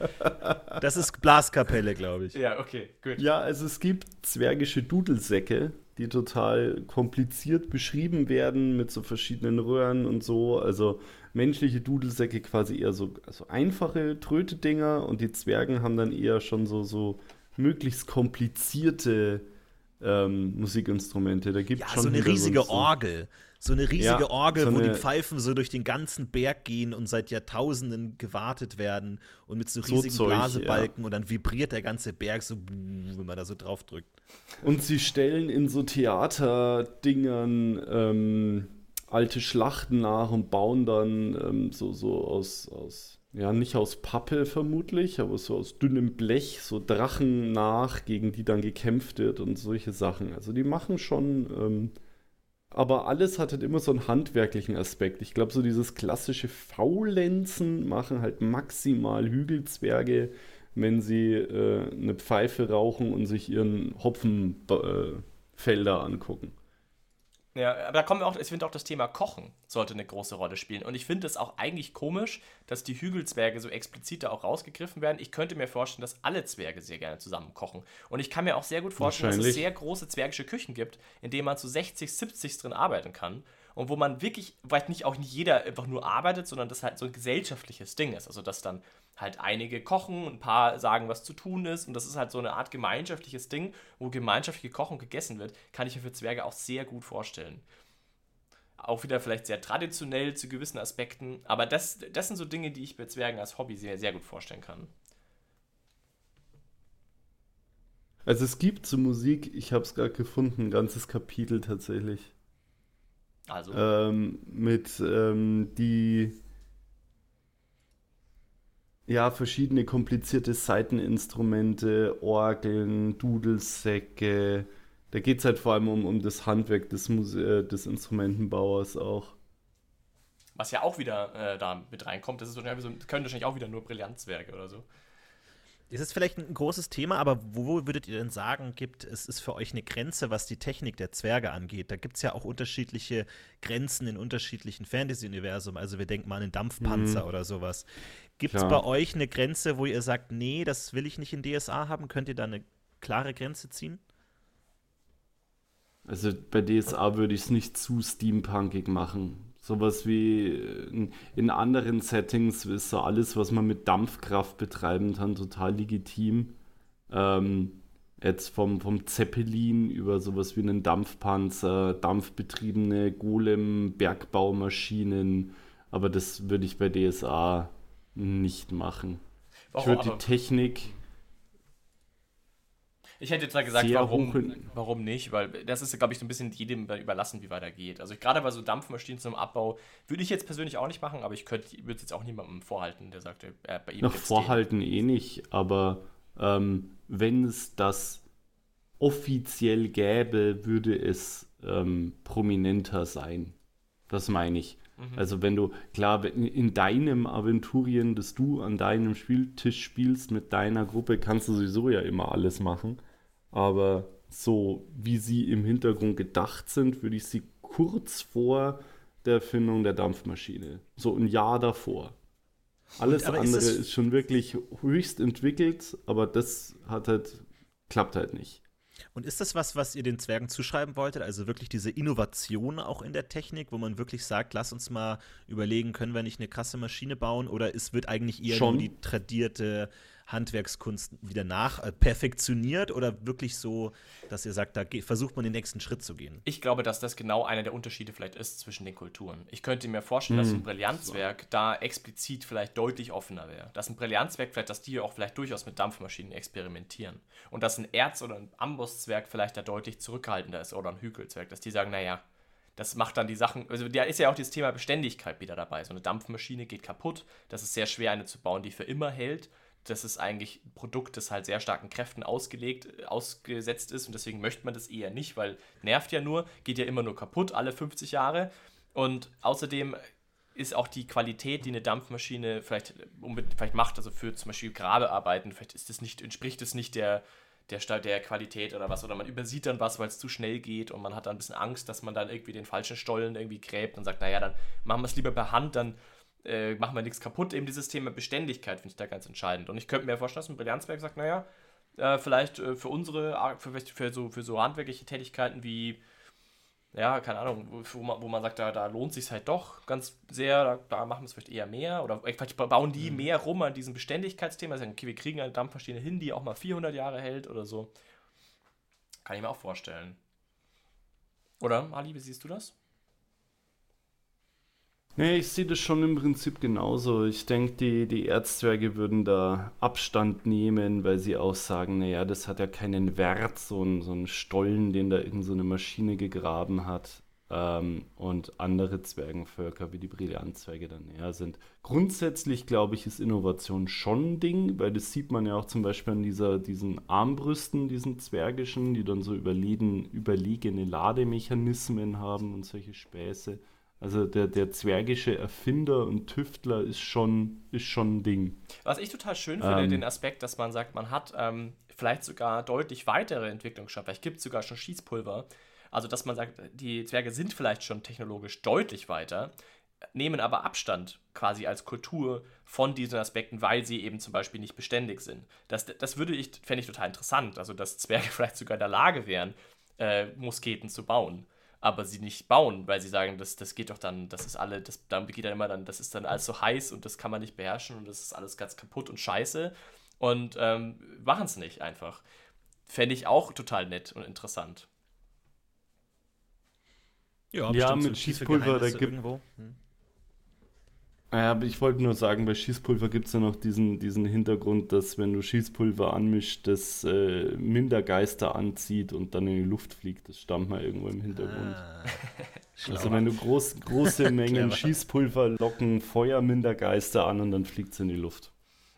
Das ist Blaskapelle, glaube ich. Ja, okay, gut. Ja, also es gibt zwergische Dudelsäcke, die total kompliziert beschrieben werden mit so verschiedenen Röhren und so. Also menschliche Dudelsäcke quasi eher so also einfache Tröte-Dinger und die Zwergen haben dann eher schon so, so möglichst komplizierte ähm, Musikinstrumente. Da gibt ja, schon so eine riesige so Orgel. So eine riesige Ja, Orgel, so wo die Pfeifen so durch den ganzen Berg gehen und seit Jahrtausenden gewartet werden und mit so So riesigen Zeug, Blasebalken und dann vibriert der ganze Berg so, wenn man da so drauf drückt. Und sie stellen in so Theaterdingern ähm, alte Schlachten nach und bauen dann ähm, so, so aus, aus, ja, nicht aus Pappe vermutlich, aber so aus dünnem Blech, so Drachen nach, gegen die dann gekämpft wird und solche Sachen. Also die machen schon, ähm, aber alles hat halt immer so einen handwerklichen Aspekt. Ich glaube, so dieses klassische Faulenzen machen halt maximal Hügelzwerge, wenn sie äh, eine Pfeife rauchen und sich ihren Hopfenfelder äh, angucken. Ja, aber da kommen wir auch, ich finde auch das Thema Kochen sollte eine große Rolle spielen. Und ich finde es auch eigentlich komisch, dass die Hügelzwerge so explizit da auch rausgegriffen werden. Ich könnte mir vorstellen, dass alle Zwerge sehr gerne zusammen kochen. Und ich kann mir auch sehr gut vorstellen, dass es sehr große zwergische Küchen gibt, in denen man zu 60, 70 drin arbeiten kann. Und wo man wirklich, vielleicht nicht auch nicht jeder einfach nur arbeitet, sondern das halt so ein gesellschaftliches Ding ist. Also dass dann halt einige kochen, ein paar sagen, was zu tun ist. Und das ist halt so eine Art gemeinschaftliches Ding, wo gemeinschaftlich gekocht und gegessen wird, kann ich mir für Zwerge auch sehr gut vorstellen. Auch wieder vielleicht sehr traditionell zu gewissen Aspekten. Aber das, das sind so Dinge, die ich bei Zwergen als Hobby sehr, sehr gut vorstellen kann. Also es gibt zur Musik, ich habe es gerade gefunden, ein ganzes Kapitel tatsächlich. Also, ähm, mit ähm, die ja verschiedene komplizierte Saiteninstrumente, Orgeln, Dudelsäcke. Da geht es halt vor allem um, um das Handwerk des, Muse äh, des Instrumentenbauers auch. was ja auch wieder äh, da mit reinkommt, das, ist so, das können wahrscheinlich auch wieder nur Brillanzwerke oder so. Das ist vielleicht ein großes Thema, aber wo würdet ihr denn sagen, gibt es ist für euch eine Grenze, was die Technik der Zwerge angeht? Da gibt es ja auch unterschiedliche Grenzen in unterschiedlichen Fantasy-Universen. Also wir denken mal an einen Dampfpanzer oder sowas. Gibt es Mhm. Bei euch eine Grenze, wo ihr sagt, nee, das will ich nicht in DSA haben? Könnt ihr da eine klare Grenze ziehen? Also bei DSA würde ich es nicht zu steampunkig machen. Sowas wie in, in anderen Settings ist so alles, was man mit Dampfkraft betreiben kann, total legitim. Ähm, jetzt vom, vom Zeppelin über sowas wie einen Dampfpanzer, dampfbetriebene Golem-Bergbaumaschinen. Aber das würde ich bei DSA nicht machen. Ich würde die Technik Ich hätte jetzt mal gesagt, Sehr warum, warum nicht, weil das ist, glaube ich, so ein bisschen jedem überlassen, wie weiter geht. Also gerade bei so Dampfmaschinen zum Abbau würde ich jetzt persönlich auch nicht machen, aber ich könnte, würde es jetzt auch niemandem vorhalten, der sagte, äh, bei ihm Nach Vorhalten eh nicht, aber ähm, wenn es das offiziell gäbe, würde es ähm, prominenter sein. Das meine ich. Also wenn du, klar, in deinem Aventurien, das du an deinem Spieltisch spielst mit deiner Gruppe, kannst du sowieso ja immer alles machen. Aber so wie sie im Hintergrund gedacht sind, würde ich sie kurz vor der Erfindung der Dampfmaschine, so ein Jahr davor. Alles ist andere es- ist schon wirklich höchst entwickelt, aber das hat halt, klappt halt nicht. Und ist das was, was ihr den Zwergen zuschreiben wolltet? Also wirklich diese Innovation auch in der Technik, wo man wirklich sagt, lass uns mal überlegen, können wir nicht eine krasse Maschine bauen? Oder es wird eigentlich eher Schon. nur die tradierte Handwerkskunst wieder nach äh, perfektioniert oder wirklich so, dass ihr sagt, da versucht man den nächsten Schritt zu gehen? Ich glaube, dass das genau einer der Unterschiede vielleicht ist zwischen den Kulturen. Ich könnte mir vorstellen, mhm. dass ein Brillanzwerk da explizit vielleicht deutlich offener wäre. Dass ein Brillanzwerk vielleicht, dass die auch vielleicht durchaus mit Dampfmaschinen experimentieren. Und dass ein Erz- oder ein Ambosszwerk vielleicht da deutlich zurückhaltender ist oder ein Hügelzwerk, dass die sagen, naja, das macht dann die Sachen, also da ist ja auch dieses Thema Beständigkeit wieder dabei. So eine Dampfmaschine geht kaputt, das ist sehr schwer, eine zu bauen, die für immer hält. Das ist eigentlich ein Produkt, das halt sehr starken Kräften ausgelegt, ausgesetzt ist und deswegen möchte man das eher nicht, weil nervt ja nur, geht ja immer nur kaputt alle 50 Jahre. Und außerdem ist auch die Qualität, die eine Dampfmaschine vielleicht, vielleicht macht, also für zum Beispiel Grabearbeiten, vielleicht ist das nicht, entspricht es nicht der, der, der Qualität oder was. Oder man übersieht dann was, weil es zu schnell geht und man hat dann ein bisschen Angst, dass man dann irgendwie den falschen Stollen irgendwie gräbt und sagt, naja, dann machen wir es lieber per Hand, dann äh, machen wir nichts kaputt. Eben dieses Thema Beständigkeit finde ich da ganz entscheidend. Und ich könnte mir vorstellen, dass ein Brillanzwerk sagt, naja, äh, vielleicht äh, für unsere, für, für, so, für so handwerkliche Tätigkeiten wie ja, keine Ahnung, wo man, wo man sagt, da, da lohnt sich halt doch ganz sehr, da, da machen wir es vielleicht eher mehr oder vielleicht bauen die mhm. mehr rum an diesem Beständigkeitsthema, sagen, okay, wir kriegen eine Dampfmaschine hin, die auch mal 400 Jahre hält oder so. Kann ich mir auch vorstellen. Oder, Ali, wie siehst du das? Nee, ich sehe das schon im Prinzip genauso. Ich denke, die, die Erzzwerge würden da Abstand nehmen, weil sie auch sagen, naja, das hat ja keinen Wert, so ein, so ein Stollen, den da irgendeine so Maschine gegraben hat. Ähm, und andere Zwergenvölker wie die Brillantzwerge dann näher sind. Grundsätzlich glaube ich, ist Innovation schon ein Ding, weil das sieht man ja auch zum Beispiel an dieser, diesen Armbrüsten, diesen zwergischen, die dann so überlegen, überlegene Lademechanismen haben und solche Späße. Also der, der zwergische Erfinder und Tüftler ist schon, ist schon ein Ding. Was ich total schön finde, ähm, den Aspekt, dass man sagt, man hat ähm, vielleicht sogar deutlich weitere Entwicklungsschritte. Vielleicht gibt es sogar schon Schießpulver. Also dass man sagt, die Zwerge sind vielleicht schon technologisch deutlich weiter, nehmen aber Abstand quasi als Kultur von diesen Aspekten, weil sie eben zum Beispiel nicht beständig sind. Das, das würde ich, fände ich total interessant. Also dass Zwerge <laughs> vielleicht sogar in der Lage wären, äh, Musketen zu bauen aber sie nicht bauen, weil sie sagen, das, das geht doch dann, das ist alle, das dann geht dann immer dann, das ist dann alles so heiß und das kann man nicht beherrschen und das ist alles ganz kaputt und scheiße und ähm, machen es nicht einfach. Fände ich auch total nett und interessant. Ja, ja mit Schießpulver, da gibt, hm. Ja, ich wollte nur sagen, bei Schießpulver gibt es ja noch diesen, diesen Hintergrund, dass wenn du Schießpulver anmischt, das äh, minder Geister anzieht und dann in die Luft fliegt. Das stammt mal irgendwo im Hintergrund. Ah, also wenn du groß, große <laughs> Mengen Schießpulver locken Feuer minder Geister an und dann fliegt es in die Luft.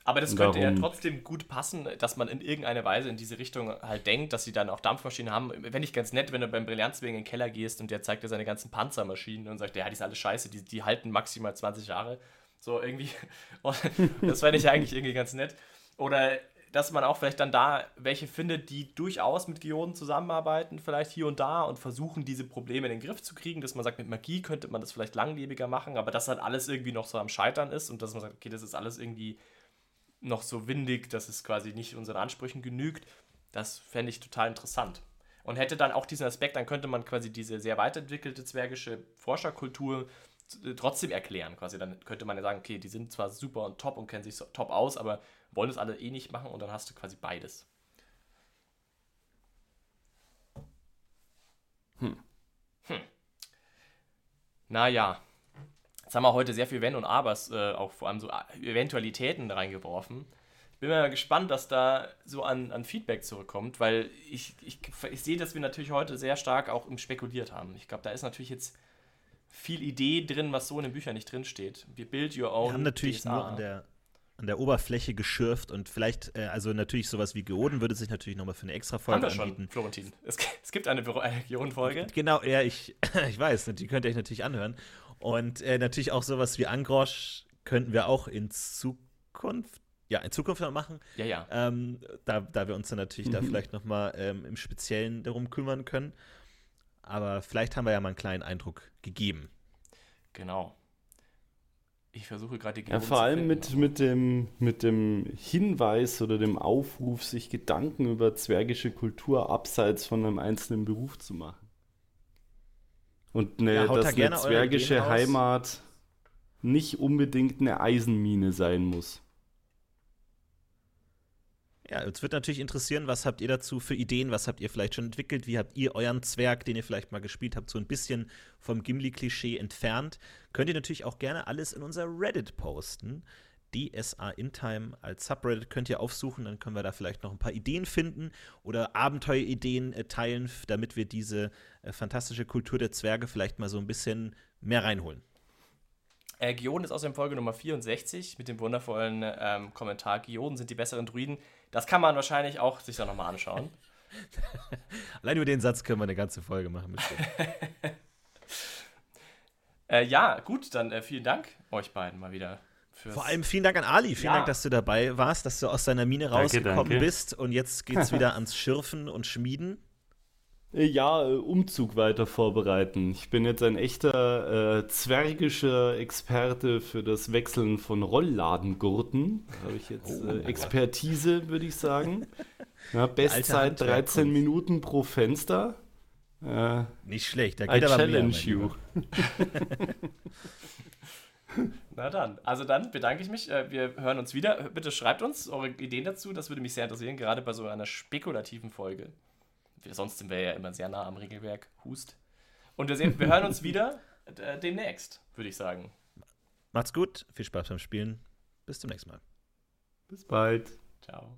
Aber das könnte ja trotzdem gut passen, dass man in irgendeiner Weise in diese Richtung halt denkt, dass sie dann auch Dampfmaschinen haben. Wenn ich ganz nett, wenn du beim Brillanzwegen in den Keller gehst und der zeigt dir seine ganzen Panzermaschinen und sagt, ja, die ist alles scheiße, die, die halten maximal 20 Jahre. So irgendwie. <laughs> Das fände ich eigentlich irgendwie ganz nett. Oder dass man auch vielleicht dann da welche findet, die durchaus mit Geoden zusammenarbeiten, vielleicht hier und da und versuchen, diese Probleme in den Griff zu kriegen, dass man sagt, mit Magie könnte man das vielleicht langlebiger machen, aber dass halt alles irgendwie noch so am Scheitern ist und dass man sagt, okay, das ist alles irgendwie noch so windig, dass es quasi nicht unseren Ansprüchen genügt. Das fände ich total interessant. Und hätte dann auch diesen Aspekt, dann könnte man quasi diese sehr weiterentwickelte zwergische Forscherkultur trotzdem erklären. Quasi dann könnte man ja sagen, okay, die sind zwar super und top und kennen sich so top aus, aber wollen es alle eh nicht machen und dann hast du quasi beides. Hm. Hm. Naja, Jetzt haben wir heute sehr viel Wenn und Abers, äh, auch vor allem so Eventualitäten reingeworfen. Ich bin mal gespannt, dass da so an, an Feedback zurückkommt, weil ich, ich, ich sehe, dass wir natürlich heute sehr stark auch im Spekuliert haben. Ich glaube, da ist natürlich jetzt viel Idee drin, was so in den Büchern nicht drin steht. Wir build your own. Wir haben natürlich DSA. nur an der, an der Oberfläche geschürft und vielleicht, äh, also natürlich sowas wie Geoden würde sich natürlich nochmal für eine extra Folge haben wir anbieten. Schon, Florentin. Es, es gibt eine, eine Geoden-Folge. Genau, ja, ich, <laughs> ich weiß, die könnt ihr euch natürlich anhören. Und äh, natürlich auch sowas wie Angrosch könnten wir auch in Zukunft, ja, in Zukunft noch machen. Ja, ja. Ähm, da, da wir uns dann natürlich mhm. da vielleicht noch mal ähm, im Speziellen darum kümmern können. Aber vielleicht haben wir ja mal einen kleinen Eindruck gegeben. Genau. Ich versuche gerade die Ja, vor allem mit, mit, dem, mit dem Hinweis oder dem Aufruf, sich Gedanken über zwergische Kultur abseits von einem einzelnen Beruf zu machen. Und eine, ja, dass da eine zwergische Heimat nicht unbedingt eine Eisenmine sein muss. Ja, uns wird natürlich interessieren, was habt ihr dazu für Ideen, was habt ihr vielleicht schon entwickelt, wie habt ihr euren Zwerg, den ihr vielleicht mal gespielt habt, so ein bisschen vom Gimli-Klischee entfernt. Könnt ihr natürlich auch gerne alles in unser Reddit posten. DSA Intime als Subreddit könnt ihr aufsuchen, dann können wir da vielleicht noch ein paar Ideen finden oder Abenteuerideen äh, teilen, damit wir diese äh, fantastische Kultur der Zwerge vielleicht mal so ein bisschen mehr reinholen. Äh, Gioden ist außerdem Folge Nummer 64 mit dem wundervollen ähm, Kommentar: Gioden sind die besseren Druiden. Das kann man wahrscheinlich auch sich dann nochmal anschauen. <laughs> Allein über den Satz können wir eine ganze Folge machen. <laughs> äh, ja, gut, dann äh, vielen Dank euch beiden mal wieder. Vor allem vielen Dank an Ali. Vielen ja. Dank, dass du dabei warst, dass du aus deiner Mine rausgekommen danke, danke. bist. Und jetzt geht es <laughs> wieder ans Schürfen und Schmieden. Äh, ja, äh, Umzug weiter vorbereiten. Ich bin jetzt ein echter äh, zwergischer Experte für das Wechseln von Rollladengurten. Da habe ich jetzt oh, äh, Expertise, würde ich sagen. <laughs> Ja, Bestzeit 13 Minuten pro Fenster. Äh, Nicht schlecht, da geht I aber challenge mehr, you. <laughs> <laughs> Na dann, also dann bedanke ich mich. Äh, wir hören uns wieder. Bitte schreibt uns eure Ideen dazu. Das würde mich sehr interessieren, gerade bei so einer spekulativen Folge. Sonst sind wir ja immer sehr nah am Regelwerk. Hust. Und wir, sehen, wir hören uns <laughs> wieder äh, demnächst, würde ich sagen. Macht's gut, viel Spaß beim Spielen. Bis zum nächsten Mal. Bis bald. Ciao.